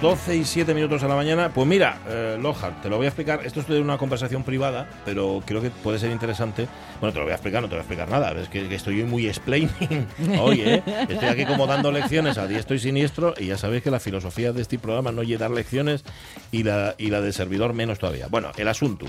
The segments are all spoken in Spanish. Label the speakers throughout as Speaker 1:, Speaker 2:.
Speaker 1: 12 y 7 minutos de la mañana. Pues mira, eh, te lo voy a explicar. Esto es de una conversación privada, pero creo que puede ser interesante. Bueno, te lo voy a explicar, no te voy a explicar nada. Es que, que estoy muy explaining hoy, ¿eh? Estoy aquí como dando lecciones a diestro y siniestro y ya sabéis que la filosofía de este programa no es dar lecciones y la, y la del servidor menos todavía. Bueno, el asunto.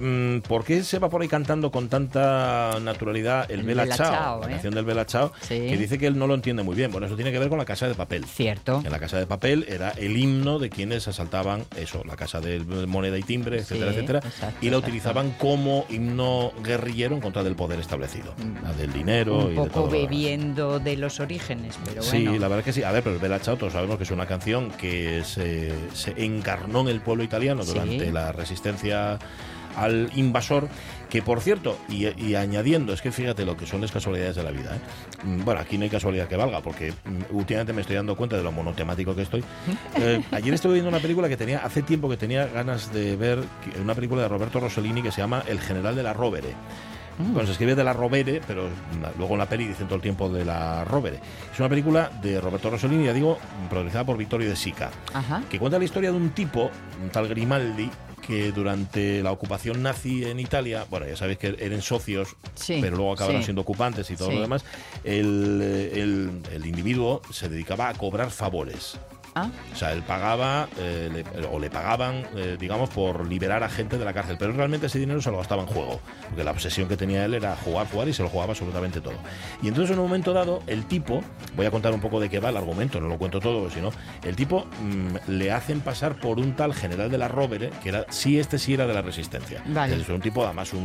Speaker 1: Mm, ¿Por qué se va por ahí cantando con tanta naturalidad el,
Speaker 2: El
Speaker 1: Bella
Speaker 2: Bella
Speaker 1: Ciao,
Speaker 2: Ciao,
Speaker 1: la
Speaker 2: ¿eh?
Speaker 1: canción del Bella Ciao,
Speaker 2: Sí.
Speaker 1: que dice que él no lo entiende muy bien? Bueno, eso tiene que ver con la casa de papel.
Speaker 2: Cierto.
Speaker 1: En la casa de papel era el himno de quienes asaltaban eso, la casa de moneda y timbre, etcétera,
Speaker 2: Sí,
Speaker 1: etcétera,
Speaker 2: exacto,
Speaker 1: y la
Speaker 2: exacto.
Speaker 1: utilizaban como himno guerrillero en contra del poder establecido, la del dinero y
Speaker 2: Mm. Un
Speaker 1: de
Speaker 2: poco
Speaker 1: todo.
Speaker 2: bebiendo de los orígenes, pero
Speaker 1: Sí,
Speaker 2: bueno.
Speaker 1: la verdad es que sí. A ver, pero el Bella Ciao todos sabemos que es una canción que se, se encarnó en el pueblo italiano
Speaker 2: Sí.
Speaker 1: durante la resistencia al invasor, que por cierto, y, y añadiendo, es que fíjate lo que son las casualidades de la vida. ¿eh? Mm, Bueno, aquí no hay casualidad que valga, porque mm, últimamente me estoy dando cuenta de lo monotemático que estoy. Eh, ayer estuve viendo una película que tenía, hace tiempo que tenía ganas de ver, una película de Roberto Rossellini que se llama El general de la Rovere. Bueno, se escribe de la Rovere, pero luego en la peli dicen todo el tiempo de la Rovere. Es una película de Roberto Rossellini, ya digo, protagonizada por Vittorio De Sica,
Speaker 2: Ajá.
Speaker 1: que cuenta la historia de un tipo, un tal Grimaldi, que durante la ocupación nazi en Italia, bueno, ya sabéis que eran socios,
Speaker 2: Sí,
Speaker 1: pero luego acabaron
Speaker 2: sí.
Speaker 1: siendo ocupantes y todo
Speaker 2: Sí.
Speaker 1: lo demás, el, el- el individuo se dedicaba a cobrar favores.
Speaker 2: Ah,
Speaker 1: O sea, él pagaba eh, le- o le pagaban, eh, digamos, por liberar a gente de la cárcel, pero realmente ese dinero se lo gastaba en juego, porque la obsesión que tenía él era jugar, jugar y se lo jugaba absolutamente todo. Y entonces en un momento dado, el tipo, voy a contar un poco de qué va el argumento, no lo cuento todo, sino el tipo mm, le hacen pasar por un tal general de la Rovere, que era, sí, este sí era de la resistencia.
Speaker 2: Vale.
Speaker 1: Es un tipo, además, un,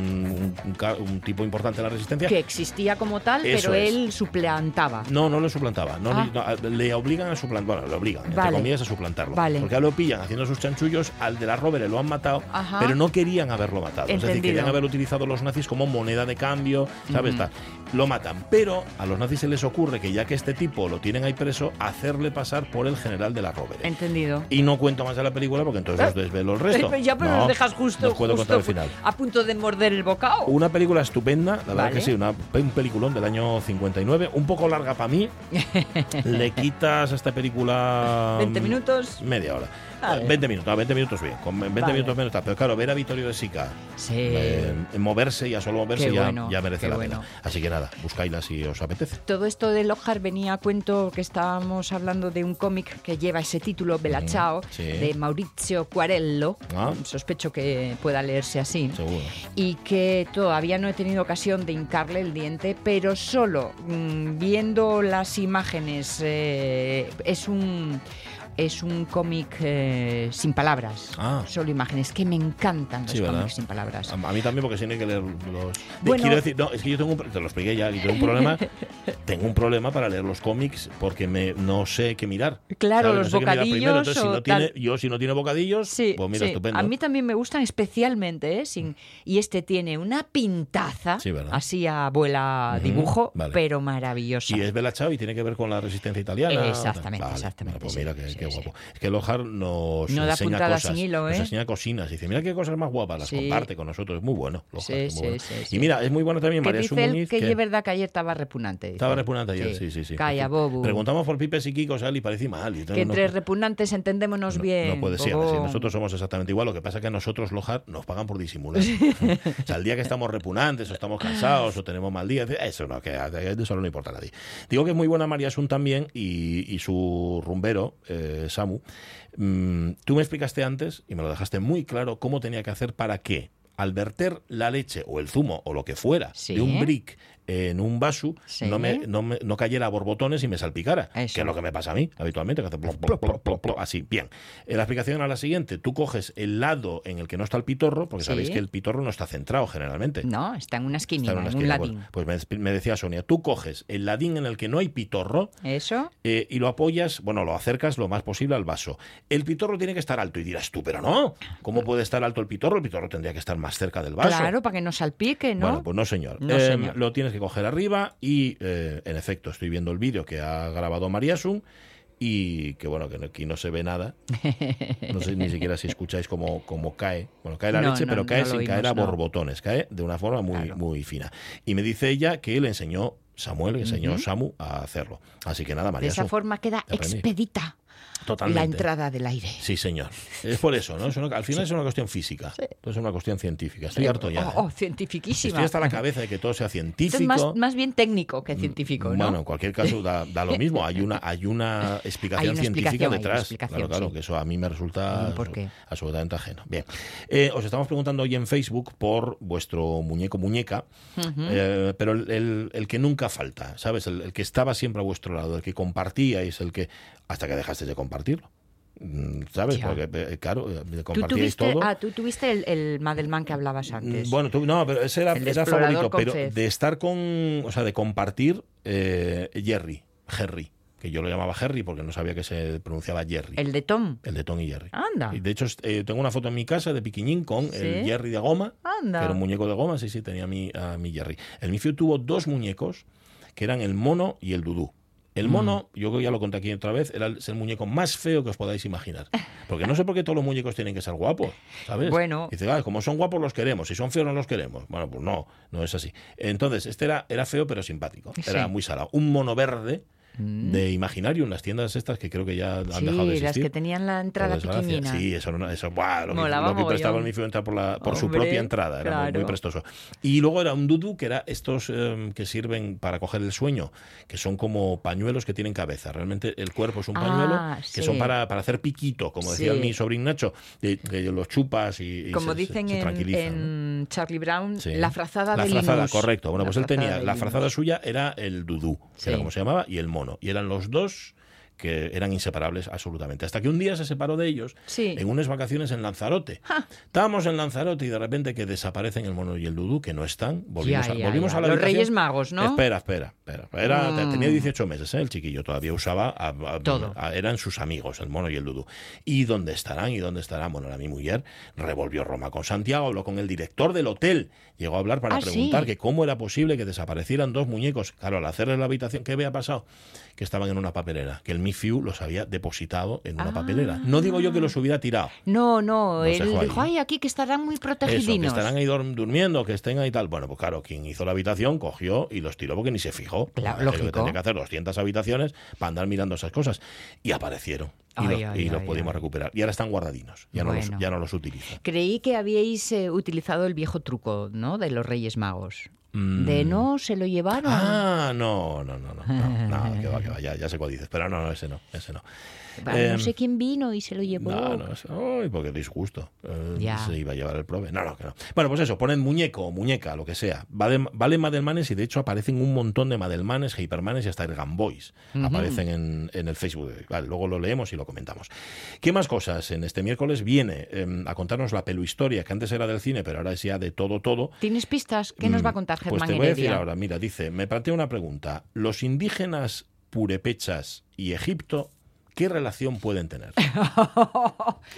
Speaker 1: un- un tipo importante de la resistencia.
Speaker 2: que existía como tal,
Speaker 1: Eso
Speaker 2: pero
Speaker 1: es.
Speaker 2: él suplantaba.
Speaker 1: No, no lo suplantaba. No,
Speaker 2: Ah.
Speaker 1: le- no, le obligan a suplantar. Bueno, le obligan, entre
Speaker 2: Vale.
Speaker 1: comillas, a suplantarlo.
Speaker 2: Vale.
Speaker 1: Porque ahora lo pillan haciendo sus chanchullos, al de la Rovere lo han matado,
Speaker 2: Ajá.
Speaker 1: pero no querían haberlo matado. Es decir, querían haber utilizado los nazis como moneda de cambio, ¿sabes? Tal. Lo matan. Pero a los nazis se les ocurre que ya que este tipo lo tienen ahí preso, hacerle pasar por el general de la Rovere.
Speaker 2: Entendido.
Speaker 1: Y no cuento más de la película porque entonces os desvelo el resto.
Speaker 2: Eh, ya, pero
Speaker 1: No,
Speaker 2: nos dejas justo,
Speaker 1: no puedo
Speaker 2: justo
Speaker 1: contar el final.
Speaker 2: a punto de morder el bocado.
Speaker 1: Una película estupenda, la verdad
Speaker 2: Vale.
Speaker 1: que sí, una, un peliculón del año 59, un poco larga para mí. Le quitas a esta película
Speaker 2: 20
Speaker 1: mm,
Speaker 2: minutos.
Speaker 1: media hora.
Speaker 2: Vale.
Speaker 1: 20 minutos, no, 20 minutos bien, con 20
Speaker 2: Vale.
Speaker 1: minutos menos está. Pero claro, ver a Vittorio de Sica
Speaker 2: Sí.
Speaker 1: eh, moverse, ya solo moverse, ya,
Speaker 2: bueno,
Speaker 1: ya merece la
Speaker 2: bueno.
Speaker 1: pena. Así que nada, buscáisla si os apetece.
Speaker 2: Todo esto de Lojar venía a cuento que estábamos hablando de un cómic que lleva ese título, Bella Ciao,
Speaker 1: sí.
Speaker 2: de Maurizio Quarello.
Speaker 1: Ah.
Speaker 2: Sospecho que pueda leerse así.
Speaker 1: Seguro.
Speaker 2: y que todavía no he tenido ocasión de hincarle el diente, pero solo mm, viendo las imágenes eh, es un es un cómic eh, sin palabras,
Speaker 1: Ah.
Speaker 2: solo imágenes, que me encantan los cómics sin palabras.
Speaker 1: A, mí también porque si no hay que leer los...
Speaker 2: Bueno.
Speaker 1: quiero decir, no, es que yo tengo un, te lo expliqué ya, y tengo un problema, tengo un problema para leer los cómics porque me, no sé qué mirar.
Speaker 2: Claro,
Speaker 1: ¿sabes?
Speaker 2: los
Speaker 1: No sé qué mirar primero.
Speaker 2: bocadillos
Speaker 1: Entonces, si no tiene, yo si no tiene bocadillos,
Speaker 2: Sí,
Speaker 1: pues mira,
Speaker 2: sí.
Speaker 1: estupendo.
Speaker 2: A mí también me gustan especialmente, ¿eh? Sin, y este tiene una pintaza, así a abuela dibujo,
Speaker 1: vale.
Speaker 2: pero maravillosa.
Speaker 1: Y es Bella Ciao y tiene que ver con la resistencia italiana.
Speaker 2: Exactamente,
Speaker 1: Vale,
Speaker 2: exactamente,
Speaker 1: bueno, pues mira qué,
Speaker 2: sí,
Speaker 1: qué
Speaker 2: sí.
Speaker 1: guapo. Es que Lojar nos
Speaker 2: No
Speaker 1: enseña cosas. Nos
Speaker 2: ¿eh?
Speaker 1: enseña cosinas. Dice, mira qué cosas más guapas, las comparte con nosotros. Es muy bueno. Lojar,
Speaker 2: Sí,
Speaker 1: es muy bueno. Y mira, es muy bueno también María Sumuniz.
Speaker 2: que,
Speaker 1: que-
Speaker 2: es verdad que ayer estaba repugnante. dice.
Speaker 1: Estaba repugnante ayer, sí, sí, sí.
Speaker 2: Calla, bobo.
Speaker 1: Preguntamos por Pipes y Kiko, Sal, y parece mal. y
Speaker 2: Que entre repugnantes entendémonos
Speaker 1: no,
Speaker 2: bien.
Speaker 1: no puede ser. Nosotros somos exactamente igual. Lo que pasa es que a nosotros, Lojar, nos pagan por disimular. o sea, el día que estamos repugnantes, o estamos cansados, o tenemos mal día, eso no, que eso no le importa a nadie. Digo que es muy buena María Sun también y, y su rumbero, eh, Samu. Mm, tú me explicaste antes, y me lo dejaste muy claro, cómo tenía que hacer para que, al verter la leche o el zumo o lo que fuera
Speaker 2: Sí.
Speaker 1: de un brick en un vaso
Speaker 2: Sí.
Speaker 1: no, me, no, me- no cayera a borbotones y me salpicara,
Speaker 2: Eso.
Speaker 1: que es lo que me pasa a mí habitualmente, que hace plop, así. Bien, Eh, la explicación era la siguiente, tú coges el lado en el que no está el pitorro, porque
Speaker 2: Sí.
Speaker 1: sabéis que el pitorro no está centrado generalmente.
Speaker 2: No, está en una esquinita,
Speaker 1: Está en
Speaker 2: en,
Speaker 1: una
Speaker 2: un
Speaker 1: esquina.
Speaker 2: ladín.
Speaker 1: Pues, pues me, me decía Sonia, tú coges el ladín en el que no hay pitorro,
Speaker 2: ¿Eso?
Speaker 1: eh, y lo apoyas, bueno, lo acercas lo más posible al vaso. El pitorro tiene que estar alto y dirás tú, pero no, ¿cómo puede estar alto el pitorro? El pitorro tendría que estar más cerca del vaso.
Speaker 2: Claro, para que no salpique, ¿no?
Speaker 1: Bueno, pues no, señor.
Speaker 2: No,
Speaker 1: Eh,
Speaker 2: señor.
Speaker 1: Lo tienes que coger arriba y, eh, en efecto, estoy viendo el vídeo que ha grabado Mariasun y que, bueno, que aquí no se ve nada. No sé ni siquiera si escucháis cómo, cómo cae. Bueno, cae la
Speaker 2: No,
Speaker 1: leche,
Speaker 2: no,
Speaker 1: pero cae
Speaker 2: no
Speaker 1: sin
Speaker 2: oímos,
Speaker 1: caer a borbotones. Cae de una forma muy,
Speaker 2: Claro.
Speaker 1: muy fina. Y me dice ella que le enseñó Samuel, le enseñó. Samu a hacerlo. Así que nada,
Speaker 2: de
Speaker 1: Mariasun.
Speaker 2: esa forma queda expedita
Speaker 1: Totalmente.
Speaker 2: la entrada del aire.
Speaker 1: Sí, señor. Es por eso, ¿no? Es una- al final es una cuestión física. No es una cuestión científica. Estoy harto ya.
Speaker 2: Oh, oh,
Speaker 1: ¿eh?
Speaker 2: cientifiquísima.
Speaker 1: Estoy hasta la cabeza de que todo sea científico.
Speaker 2: es más, más bien técnico que científico, ¿no?
Speaker 1: Bueno, en cualquier caso da, da lo mismo. Hay una, hay una explicación
Speaker 2: Hay una
Speaker 1: científica detrás.
Speaker 2: explicación,
Speaker 1: claro, claro,
Speaker 2: sí.
Speaker 1: que eso a mí me resulta
Speaker 2: Mm,
Speaker 1: absolutamente ajeno. Bien. Eh, os estamos preguntando hoy en Facebook por vuestro muñeco muñeca, eh, pero el, el- el que nunca falta, ¿sabes? El, el que estaba siempre a vuestro lado, el que compartíais, el que. Hasta que dejasteis de compartirlo. Mm, ¿Sabes?
Speaker 2: Ya.
Speaker 1: Porque, eh, claro, eh,
Speaker 2: Tú
Speaker 1: compartíais
Speaker 2: tuviste,
Speaker 1: todo.
Speaker 2: ah, tú tuviste el, el Madelman que hablabas antes.
Speaker 1: Mm, Bueno, tú- no, pero ese era,
Speaker 2: El
Speaker 1: era favorito, pero
Speaker 2: Fez.
Speaker 1: de estar con, o sea, de compartir eh, Jerry, Jerry, que yo lo llamaba Jerry porque no sabía que se pronunciaba Jerry.
Speaker 2: el de Tom.
Speaker 1: El de Tom y Jerry.
Speaker 2: Anda.
Speaker 1: Y de hecho, eh, tengo una foto en mi casa de Piquiñín con el. Jerry de goma,
Speaker 2: Anda.
Speaker 1: que era un muñeco de goma, sí, sí, tenía a mi, a mi Jerry. El Mifiu tuvo dos muñecos, que eran el mono y el dudú. El
Speaker 2: Mm.
Speaker 1: mono, yo creo que ya lo conté aquí otra vez, era el, es el muñeco más feo que os podáis imaginar. Porque no sé por qué todos los muñecos tienen que ser guapos, ¿sabes?
Speaker 2: Bueno.
Speaker 1: Dice, ah, como son guapos los queremos, si son feos no los queremos. Bueno, pues no, no es así. Entonces, este era, era feo pero simpático, era
Speaker 2: Sí.
Speaker 1: muy salado. Un mono verde de imaginario en las tiendas estas que creo que ya han dejado de existir.
Speaker 2: las que tenían la entrada pequeñina.
Speaker 1: Sí, eso, eso buah, lo, que, lo que prestaba. Mifiu entrar por, la, por su propia entrada, era muy, prestoso. Y luego era un dudu, que era estos eh, que sirven para coger el sueño, que son como pañuelos que tienen cabeza. Realmente el cuerpo es un
Speaker 2: Ah,
Speaker 1: pañuelo que
Speaker 2: sí.
Speaker 1: son para, para hacer piquito, como decía
Speaker 2: Sí.
Speaker 1: mi sobrino Nacho, de, que los chupas y, y
Speaker 2: Como
Speaker 1: se-
Speaker 2: dicen
Speaker 1: se, se
Speaker 2: en, Charlie Brown,
Speaker 1: Sí.
Speaker 2: la frazada
Speaker 1: La
Speaker 2: de
Speaker 1: frazada,
Speaker 2: Linus.
Speaker 1: correcto. Bueno,
Speaker 2: La
Speaker 1: pues él
Speaker 2: frazada
Speaker 1: tenía,
Speaker 2: de
Speaker 1: la frazada suya era el dudú, que era como se llamaba, y el mono. Y eran los dos que eran inseparables absolutamente. Hasta que un día se separó de ellos
Speaker 2: Sí.
Speaker 1: en unas vacaciones en Lanzarote. Estábamos en Lanzarote y de repente que desaparecen el mono y el dudú, que no están. Volvimos,
Speaker 2: Ya,
Speaker 1: a,
Speaker 2: ya,
Speaker 1: volvimos
Speaker 2: ya.
Speaker 1: a la
Speaker 2: Los
Speaker 1: habitación.
Speaker 2: Reyes Magos, ¿no?
Speaker 1: Espera, espera, espera. Era-
Speaker 2: Mm.
Speaker 1: Tenía 18 meses, ¿eh? el chiquillo todavía usaba. a- a-
Speaker 2: Todo.
Speaker 1: eran sus amigos, el mono y el dudú. ¿Y dónde estarán? ¿Y dónde estarán? Bueno, era mi mujer. Revolvió Roma con Santiago, habló con el director del hotel. Llegó a hablar para
Speaker 2: Ah,
Speaker 1: preguntar
Speaker 2: sí.
Speaker 1: que cómo era posible que desaparecieran dos muñecos. Claro, al hacerle la habitación, ¿qué había pasado? Que estaban en una papelera, que el Mifiu los había depositado en una
Speaker 2: Ah.
Speaker 1: papelera. No digo yo que los hubiera tirado.
Speaker 2: No, no, él dijo, ay, aquí que estarán muy
Speaker 1: Eso, que estarán ahí durmiendo, que estén ahí tal. Bueno, pues claro, quien hizo la habitación cogió y los tiró porque ni se fijó.
Speaker 2: Claro,
Speaker 1: Imagínate que
Speaker 2: lógico.
Speaker 1: Tendría que hacer 200 habitaciones para andar mirando esas cosas. Y aparecieron. Y,
Speaker 2: Ay,
Speaker 1: los,
Speaker 2: ay,
Speaker 1: y los
Speaker 2: ay,
Speaker 1: pudimos recuperar. Y ahora están guardadinos. Ya, no, los, ya no los utilizan.
Speaker 2: Creí que habíais eh, utilizado el viejo truco, ¿no? De los Reyes Magos.
Speaker 1: Mm.
Speaker 2: De no, se lo llevaron.
Speaker 1: Ah, no, no, no, no. No, no, que va, que va. Ya, ya sé cuál dices. Pero no, no, ese no. Ese no.
Speaker 2: Vale,
Speaker 1: Em,
Speaker 2: no sé quién vino y se lo llevó.
Speaker 1: No, no, ay, porque disgusto. Eh,
Speaker 2: Ya.
Speaker 1: Se iba a llevar el prove. No, no, que no. Bueno, pues eso, ponen muñeco o muñeca, lo que sea. Vale, vale Madelmanes y de hecho aparecen un montón de Madelmanes, Hypermanes y hasta Ergan Boys. Aparecen en, en el Facebook. Vale, luego lo leemos y lo comentamos. ¿Qué más cosas? En este miércoles viene em, a contarnos la peluhistoria, que antes era del cine, pero ahora es ya de todo, todo.
Speaker 2: ¿Tienes pistas? ¿Qué nos va a contar
Speaker 1: Mm,
Speaker 2: Germán
Speaker 1: Pues te voy a decir ahora, mira, dice, me plantea una pregunta. ¿Los indígenas purepechas y Egipto, qué relación pueden tener?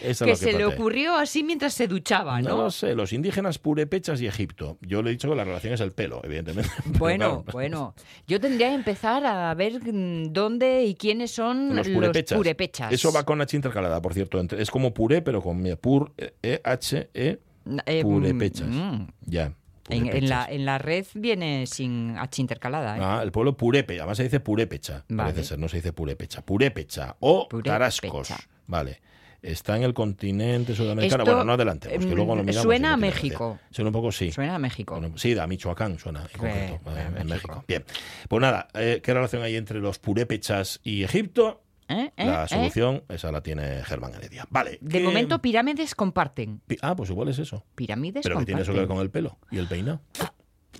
Speaker 2: Que se le ocurrió así mientras se duchaba,
Speaker 1: No
Speaker 2: ¿no?
Speaker 1: lo sé, los indígenas purepechas y Egipto. Yo le he dicho que la relación es el pelo, evidentemente.
Speaker 2: Bueno,
Speaker 1: claro,
Speaker 2: bueno. Yo tendría que empezar a ver mm, dónde y quiénes son
Speaker 1: Los purepechas.
Speaker 2: purepechas.
Speaker 1: Eso va con H intercalada, por cierto. es como puré, pero con pur, E, H, E,
Speaker 2: Eh,
Speaker 1: purepechas.
Speaker 2: mm,
Speaker 1: Ya.
Speaker 2: En, la, en la red viene sin H intercalada. ¿eh?
Speaker 1: Ah, el pueblo purepe, además se dice purépecha,
Speaker 2: Vale.
Speaker 1: parece ser, no se dice purépecha, purépecha o
Speaker 2: Purépecha.
Speaker 1: tarascos, vale. Está en el continente sudamericano.
Speaker 2: Esto,
Speaker 1: bueno, no adelantemos, que
Speaker 2: em,
Speaker 1: luego lo miramos.
Speaker 2: suena a México.
Speaker 1: Suena un poco, sí.
Speaker 2: Suena a México.
Speaker 1: Bueno, sí, a Michoacán suena, en concreto,
Speaker 2: Eh,
Speaker 1: en
Speaker 2: México.
Speaker 1: México. Bien. Pues nada, eh, ¿qué relación hay entre los purépechas y Egipto?
Speaker 2: ¿Eh? ¿Eh?
Speaker 1: La
Speaker 2: ¿Eh?
Speaker 1: solución, esa la tiene Germán Heredia. Vale.
Speaker 2: De
Speaker 1: ¿qué-
Speaker 2: momento, pirámides comparten.
Speaker 1: Ah, pues igual es eso.
Speaker 2: Pirámides
Speaker 1: Pero que tiene eso que ver con el pelo y el peinado.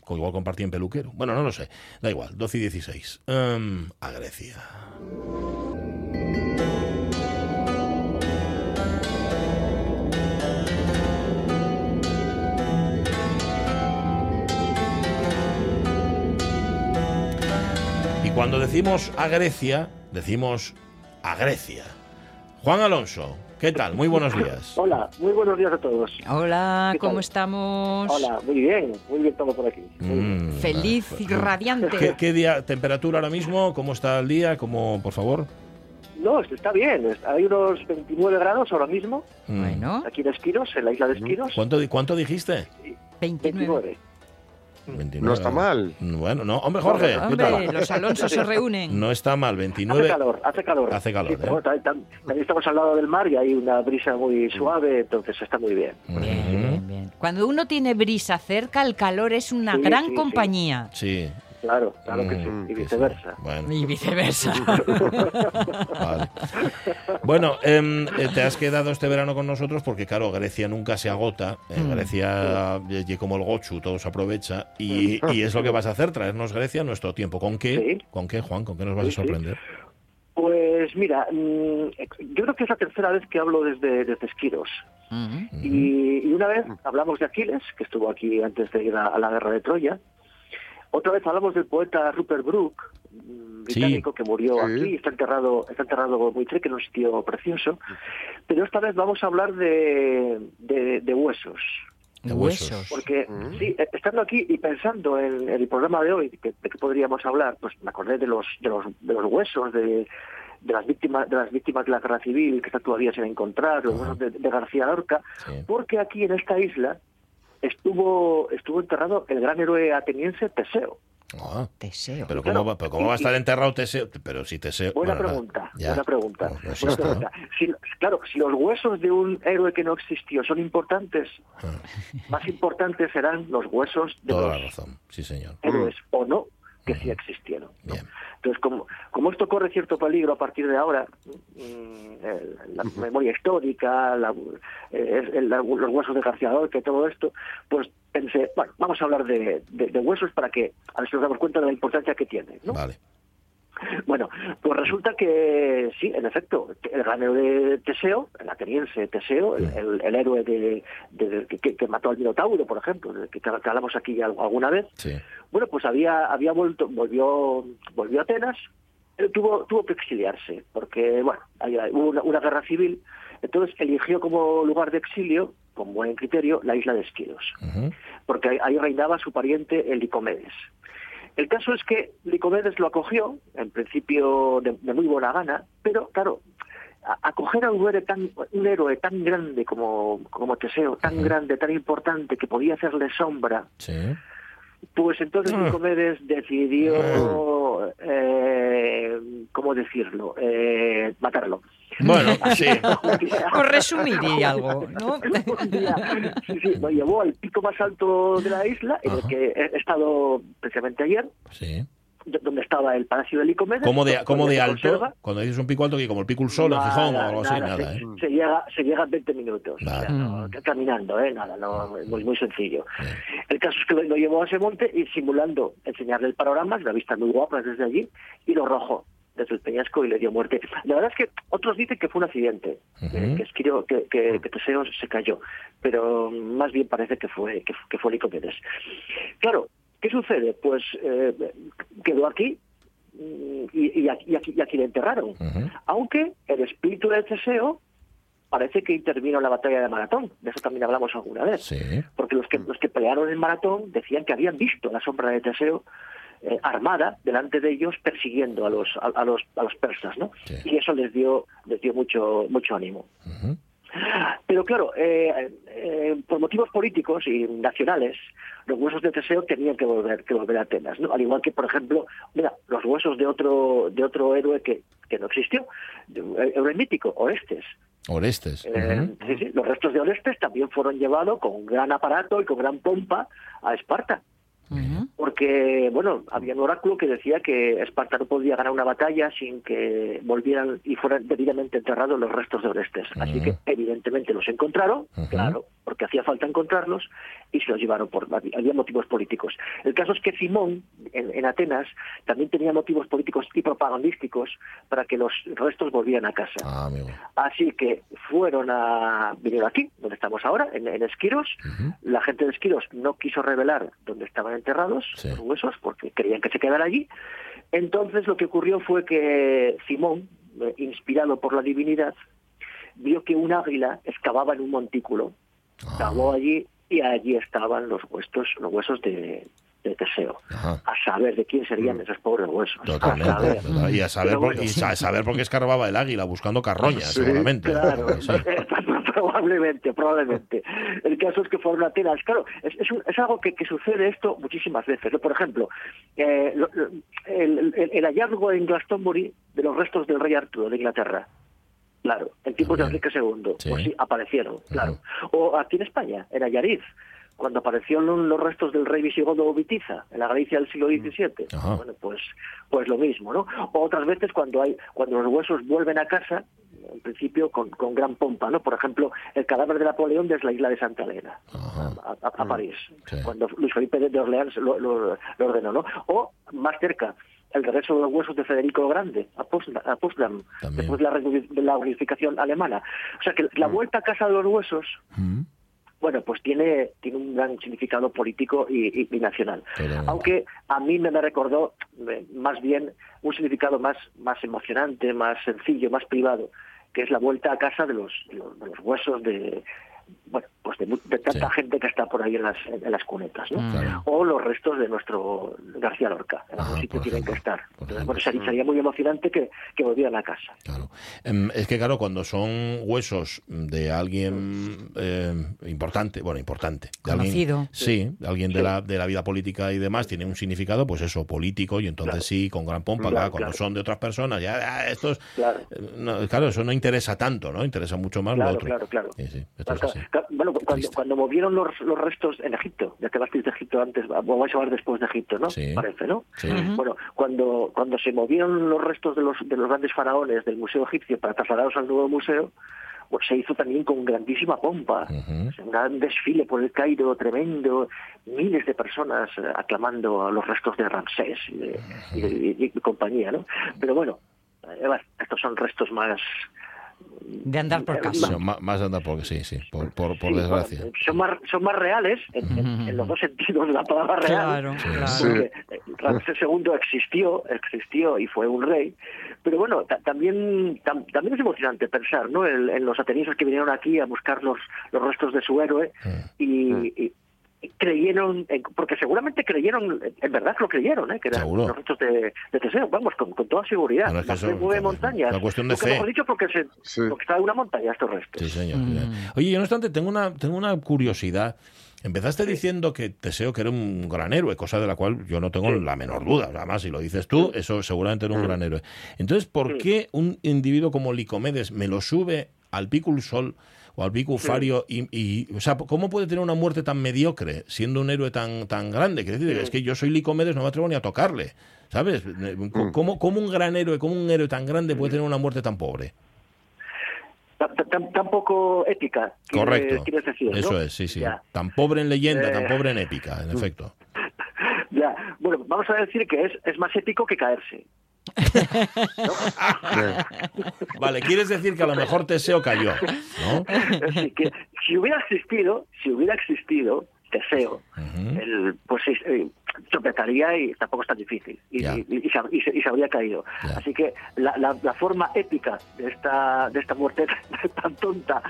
Speaker 1: o igual compartían peluquero. Bueno, no lo sé. Da igual, 12 y 16. Em, a Grecia. Y cuando decimos a Grecia, decimos a Grecia. Juan Alonso, ¿qué tal? Muy buenos días.
Speaker 3: Hola, muy buenos días a todos.
Speaker 2: Hola,
Speaker 3: ¿Qué
Speaker 2: ¿cómo
Speaker 3: tal?
Speaker 2: estamos?
Speaker 3: Hola, muy bien, muy bien todo por aquí.
Speaker 1: Mm,
Speaker 2: Feliz y radiante.
Speaker 1: ¿Qué, qué día, temperatura ahora mismo? ¿Cómo está el día? ¿Cómo, por favor?
Speaker 3: No, está bien, hay unos 29 grados ahora mismo,
Speaker 1: Mm.
Speaker 2: Bueno,
Speaker 3: aquí en Esquiros, en la isla de Esquiros.
Speaker 1: ¿Cuánto, cuánto dijiste?
Speaker 2: 29.
Speaker 3: 29.
Speaker 1: 29
Speaker 4: No está mal.
Speaker 1: Bueno, no, hombre, Jorge,
Speaker 2: los Alonsos se reúnen.
Speaker 1: No está mal,
Speaker 3: Hace
Speaker 1: 29.
Speaker 3: calor, hace calor.
Speaker 1: Hace calor,
Speaker 3: Sí,
Speaker 1: ¿eh?
Speaker 3: bueno, también, también estamos al lado del mar y hay una brisa muy suave, entonces está muy bien.
Speaker 2: Bien, bien, bien. Cuando uno tiene brisa cerca, el calor es una
Speaker 3: Sí,
Speaker 2: gran
Speaker 3: sí, sí.
Speaker 2: compañía.
Speaker 1: Sí.
Speaker 3: Claro, claro que sí,
Speaker 1: Mm,
Speaker 3: y
Speaker 1: sí.
Speaker 3: viceversa.
Speaker 1: Bueno,
Speaker 2: Y viceversa.
Speaker 1: vale. Bueno, em, eh, te has quedado este verano con nosotros porque, claro, Grecia nunca se agota. En
Speaker 2: Mm.
Speaker 1: Grecia, eh, como el gochu, todo se aprovecha. Y, y es lo que vas a hacer, traernos Grecia a nuestro tiempo. ¿Con qué?
Speaker 3: Sí.
Speaker 1: ¿Con qué, Juan? ¿Con qué nos vas a
Speaker 3: Sí,
Speaker 1: sorprender?
Speaker 3: Pues mira, mm, yo creo que es la tercera vez que hablo desde, desde Esquiros. Y, y una vez hablamos de Aquiles, que estuvo aquí antes de ir a, a la guerra de Troya. Otra vez hablamos del poeta Rupert Brooke, mm,
Speaker 1: Sí.
Speaker 3: británico que murió
Speaker 4: Sí.
Speaker 3: aquí, está enterrado, está enterrado muy cerca en un sitio precioso. Pero esta vez vamos a hablar de, de, de huesos.
Speaker 1: De huesos.
Speaker 3: Porque
Speaker 4: Mm.
Speaker 3: sí, eh, estando aquí y pensando en, en el programa de hoy, que, de que podríamos hablar, pues me acordé de los, de los, de los huesos de, de las víctimas de las víctimas de la guerra civil que están todavía sin encontrar, los
Speaker 1: Ajá.
Speaker 3: huesos de, de García Lorca,
Speaker 1: Sí.
Speaker 3: porque aquí en esta isla estuvo estuvo enterrado el gran héroe ateniense Teseo.
Speaker 1: Ah,
Speaker 2: Teseo.
Speaker 1: pero
Speaker 3: Claro,
Speaker 1: ¿cómo, va, pero ¿cómo
Speaker 3: y-
Speaker 1: va a estar enterrado Teseo? Pero si Teseo...
Speaker 3: Buena
Speaker 1: bueno,
Speaker 3: pregunta,
Speaker 1: ya.
Speaker 3: buena pregunta.
Speaker 1: No, no
Speaker 3: buena
Speaker 1: existe, ¿no?
Speaker 3: pregunta. Si- claro, si los huesos de un héroe que no existió son importantes,
Speaker 1: Ah,
Speaker 3: más importantes serán los huesos de
Speaker 1: Toda la
Speaker 3: los
Speaker 1: razón, sí señor.
Speaker 3: héroes o no que sí existieron. Entonces, como, como esto corre cierto peligro a partir de ahora, mm, la memoria histórica, la- eh, el- la- los huesos de García Lorca, todo esto, pues pensé, bueno, vamos a hablar de, de- de huesos para que a ver si nos damos cuenta de la importancia que tiene. ¿no?
Speaker 1: Vale.
Speaker 3: Bueno, pues resulta que sí, en efecto, el gran héroe de Teseo, el ateniense Teseo, el, el- el héroe de, de- que, que mató al Minotauro, por ejemplo, que, que hablamos aquí alguna vez,
Speaker 1: Sí.
Speaker 3: bueno, pues había, había vuelto, volvió, volvió a Atenas, pero tuvo, tuvo que exiliarse, porque, bueno, hubo una, una guerra civil, entonces eligió como lugar de exilio, con buen criterio, la isla de Esquiros, porque ahí, ahí reinaba su pariente, el Licomedes. El caso es que Licomedes lo acogió, en principio de, de muy buena gana, pero, claro, acoger a un héroe tan, un héroe tan grande como, como Teseo, tan grande, tan importante, que podía hacerle sombra,
Speaker 1: Sí.
Speaker 3: pues entonces
Speaker 1: Ah.
Speaker 3: Nicomedes decidió, eh, ¿cómo decirlo? Eh, matarlo.
Speaker 1: Bueno, sí.
Speaker 2: Por resumir y algo, ¿no?
Speaker 3: Sí, sí, lo llevó al pico más alto de la isla, en el que he estado precisamente ayer,
Speaker 1: Sí.
Speaker 3: donde estaba el palacio de Licomedes.
Speaker 1: ¿Cómo de, cómo alto?
Speaker 3: conserva.
Speaker 1: Cuando dices un pico alto, que como el pico el sol en
Speaker 3: Nada,
Speaker 1: Gijón o algo así,
Speaker 3: nada,
Speaker 1: nada,
Speaker 3: se,
Speaker 1: ¿eh?
Speaker 3: se llega, se llega en 20 minutos.
Speaker 1: Vale.
Speaker 3: O sea, no,
Speaker 2: Mm.
Speaker 3: caminando, ¿eh? Nada, no, muy, muy sencillo. El caso es que lo, lo llevó a ese monte y simulando enseñarle el panorama, una vista muy guapa desde allí, y lo arrojó desde el peñasco y le dio muerte. La verdad es que otros dicen que fue un accidente, eh, que, Esquirio- que, que, que Teseo se cayó, pero más bien parece que fue, que, que fue Licomedes. Claro, ¿qué sucede? Pues eh, quedó aquí mm, y, y aquí, y aquí- y aquí le enterraron. Aunque el espíritu de Teseo parece que intervino en la batalla de Maratón, de eso también hablamos alguna vez
Speaker 1: Sí.
Speaker 3: porque los que los que pelearon en maratón decían que habían visto la sombra de Teseo eh, armada delante de ellos persiguiendo a los a, a los a los persas no
Speaker 1: Sí.
Speaker 3: y eso les dio les dio mucho mucho ánimo pero claro eh, eh, por motivos políticos y nacionales los huesos de Teseo tenían que volver que volver a Atenas no al igual que por ejemplo mira los huesos de otro de otro héroe que que no existió héroe mítico Orestes
Speaker 1: Orestes.
Speaker 3: eh, sí, sí, los restos de Orestes también fueron llevados con gran aparato y con gran pompa a Esparta. Porque, bueno, había un oráculo que decía que Esparta no podía ganar una batalla sin que volvieran y fueran debidamente enterrados los restos de Orestes. Así que, evidentemente, los encontraron, claro, porque hacía falta encontrarlos, y se los llevaron por... Había motivos políticos. El caso es que Simón, en, en Atenas, también tenía motivos políticos y propagandísticos para que los restos volvieran a casa.
Speaker 1: Ah.
Speaker 3: Así que fueron a... vinieron aquí, donde estamos ahora, en, en Esquiros. La gente de Esquiros no quiso revelar dónde estaban enterrados
Speaker 1: Sí.
Speaker 3: los huesos porque creían que se quedara allí. Entonces lo que ocurrió fue que Simón, eh, inspirado por la divinidad, vio que un águila excavaba en un montículo,
Speaker 1: Ah.
Speaker 3: cavó allí y allí estaban los huesos, los huesos de, de Teseo.
Speaker 1: Ajá.
Speaker 3: A saber de quién serían esos pobres huesos. A
Speaker 1: Totalmente.
Speaker 3: saber.
Speaker 1: total. Y a saber, por, y sa- saber por qué escarbaba el águila buscando carroñas,
Speaker 3: Sí,
Speaker 1: seguramente.
Speaker 3: Claro,
Speaker 1: Sí.
Speaker 3: probablemente, probablemente. El caso es que fueron Atenas. Claro, es, es, un- es algo que, que sucede esto muchísimas veces. Por ejemplo, eh, lo- el, el- el hallazgo en Glastonbury de los restos del rey Arturo de Inglaterra. Claro, en tiempos de. Enrique II.
Speaker 1: Sí.
Speaker 3: Pues sí, aparecieron, claro. O aquí en España, en Ayariz, cuando aparecieron los restos del rey visigodo Vitiza, en la Galicia del siglo XVII.
Speaker 1: Ajá.
Speaker 3: Bueno, pues, pues lo mismo, ¿no? O otras veces cuando hay, cuando los huesos vuelven a casa, en principio con, con gran pompa, ¿no? Por ejemplo, el cadáver de Napoleón desde la isla de Santa Elena, a, a- a París,
Speaker 1: Sí.
Speaker 3: cuando Luis Felipe de Orleans lo, lo- lo ordenó, ¿no? O más cerca, el regreso de los huesos de Federico el Grande a Potsdam, después de la, de la unificación alemana. O sea que la vuelta a casa de los huesos
Speaker 1: Mm.
Speaker 3: bueno, pues tiene, tiene un gran significado político y, y- y nacional. Aunque a mí me, me recordó eh, más bien un significado más, más emocionante, más sencillo, más privado, que es la vuelta a casa de los, de los, huesos de, bueno, pues de, mu- de tanta
Speaker 1: Sí.
Speaker 3: gente que está por ahí en las, en las cunetas, ¿no?
Speaker 1: Claro.
Speaker 3: O los restos de nuestro García Lorca, en algún
Speaker 1: Ah,
Speaker 3: sitio tienen que estar. Entonces, bueno, sería, sería muy emocionante que, que volvieran a casa.
Speaker 1: Claro. Em, es que, claro, cuando son huesos de alguien eh, importante, bueno, importante, de
Speaker 2: Conocido.
Speaker 1: alguien, sí, de alguien de la, de la vida política y demás, tiene un significado, pues eso, político, y entonces
Speaker 3: Claro.
Speaker 1: sí, con gran pompa,
Speaker 3: Claro,
Speaker 1: claro, cuando
Speaker 3: claro.
Speaker 1: son de otras personas, ya, ah, estos,
Speaker 3: Claro.
Speaker 1: eh, no, claro, eso no interesa tanto, ¿no? Interesa mucho más lo otro.
Speaker 3: claro, claro.
Speaker 1: Sí, sí, esto
Speaker 3: Claro,
Speaker 1: es así.
Speaker 3: claro. Bueno, cuando, cuando movieron los, los restos en Egipto, ya que hablasteis de Egipto antes, vamos a hablar después de Egipto, ¿no?
Speaker 1: Sí.
Speaker 3: Parece, ¿no?
Speaker 1: Sí.
Speaker 3: Bueno, cuando, cuando se movieron los restos de los, de los grandes faraones del Museo Egipcio para trasladarlos al nuevo museo, pues se hizo también con grandísima pompa. O Un gran desfile por el Cairo tremendo, miles de personas eh, aclamando a los restos de Ramsés y, de- y de- y- y compañía, ¿no? Pero bueno, bueno, estos son restos más,
Speaker 2: De andar por
Speaker 1: Sí,
Speaker 2: casa.
Speaker 1: más, más anda porque sí, sí, por, por, por
Speaker 3: Sí,
Speaker 1: desgracia.
Speaker 3: bueno, son, más, son más reales en, en- en los dos sentidos de la palabra real.
Speaker 2: Claro,
Speaker 1: Sí.
Speaker 2: claro.
Speaker 3: Porque eh, Ramsés II existió, existió y fue un rey. Pero bueno, ta- también tam- también es emocionante pensar ¿no? en, en los atenienses que vinieron aquí a buscar los, los restos de su héroe y creyeron, en- porque seguramente creyeron, en verdad lo creyeron, ¿eh? que eran
Speaker 1: Seguro.
Speaker 3: los restos de, de Teseo, vamos, con, con toda seguridad.
Speaker 1: Bueno, es que
Speaker 3: La fe mueve
Speaker 1: es
Speaker 3: montañas.
Speaker 1: una cuestión de fe.
Speaker 3: mejor dicho porque, se,
Speaker 4: Sí.
Speaker 3: porque está en una montaña estos restos.
Speaker 1: Sí, señor.
Speaker 2: Mm.
Speaker 1: Oye, yo no obstante, tengo una, tengo una curiosidad. Empezaste diciendo que Teseo que era un gran héroe, cosa de la cual yo no tengo
Speaker 3: Sí.
Speaker 1: la menor duda. Además, si lo dices tú, eso seguramente era un
Speaker 3: Mm.
Speaker 1: gran héroe. Entonces, ¿por qué un individuo como Licomedes me lo sube al Picul Sol o al Picul Fario y, y, o sea, cómo puede tener una muerte tan mediocre siendo un héroe tan, tan grande? Quiero decir,
Speaker 3: Mm.
Speaker 1: es que yo soy Licomedes, no me atrevo ni a tocarle. ¿Sabes? ¿Cómo, cómo un gran héroe, cómo un héroe tan grande puede tener una muerte tan pobre?
Speaker 3: Tan, tan- tan poco épica.
Speaker 1: Correcto.
Speaker 3: quieres decir, ¿no?
Speaker 1: Eso es, sí, sí.
Speaker 3: Ya.
Speaker 1: Tan pobre en leyenda, tan
Speaker 3: Eh.
Speaker 1: pobre en épica, en efecto.
Speaker 3: Ya, bueno, vamos a decir que es, es más épico que caerse.
Speaker 1: Vale, quieres decir que a lo mejor Teseo cayó, ¿no?
Speaker 3: Si hubiera existido, si hubiera existido El, pues eh, tropezaría y tampoco es tan difícil y,
Speaker 1: Ya.
Speaker 3: y- y se, y se- y se habría caído. Así que la, la- la forma épica de esta de esta muerte tan tonta,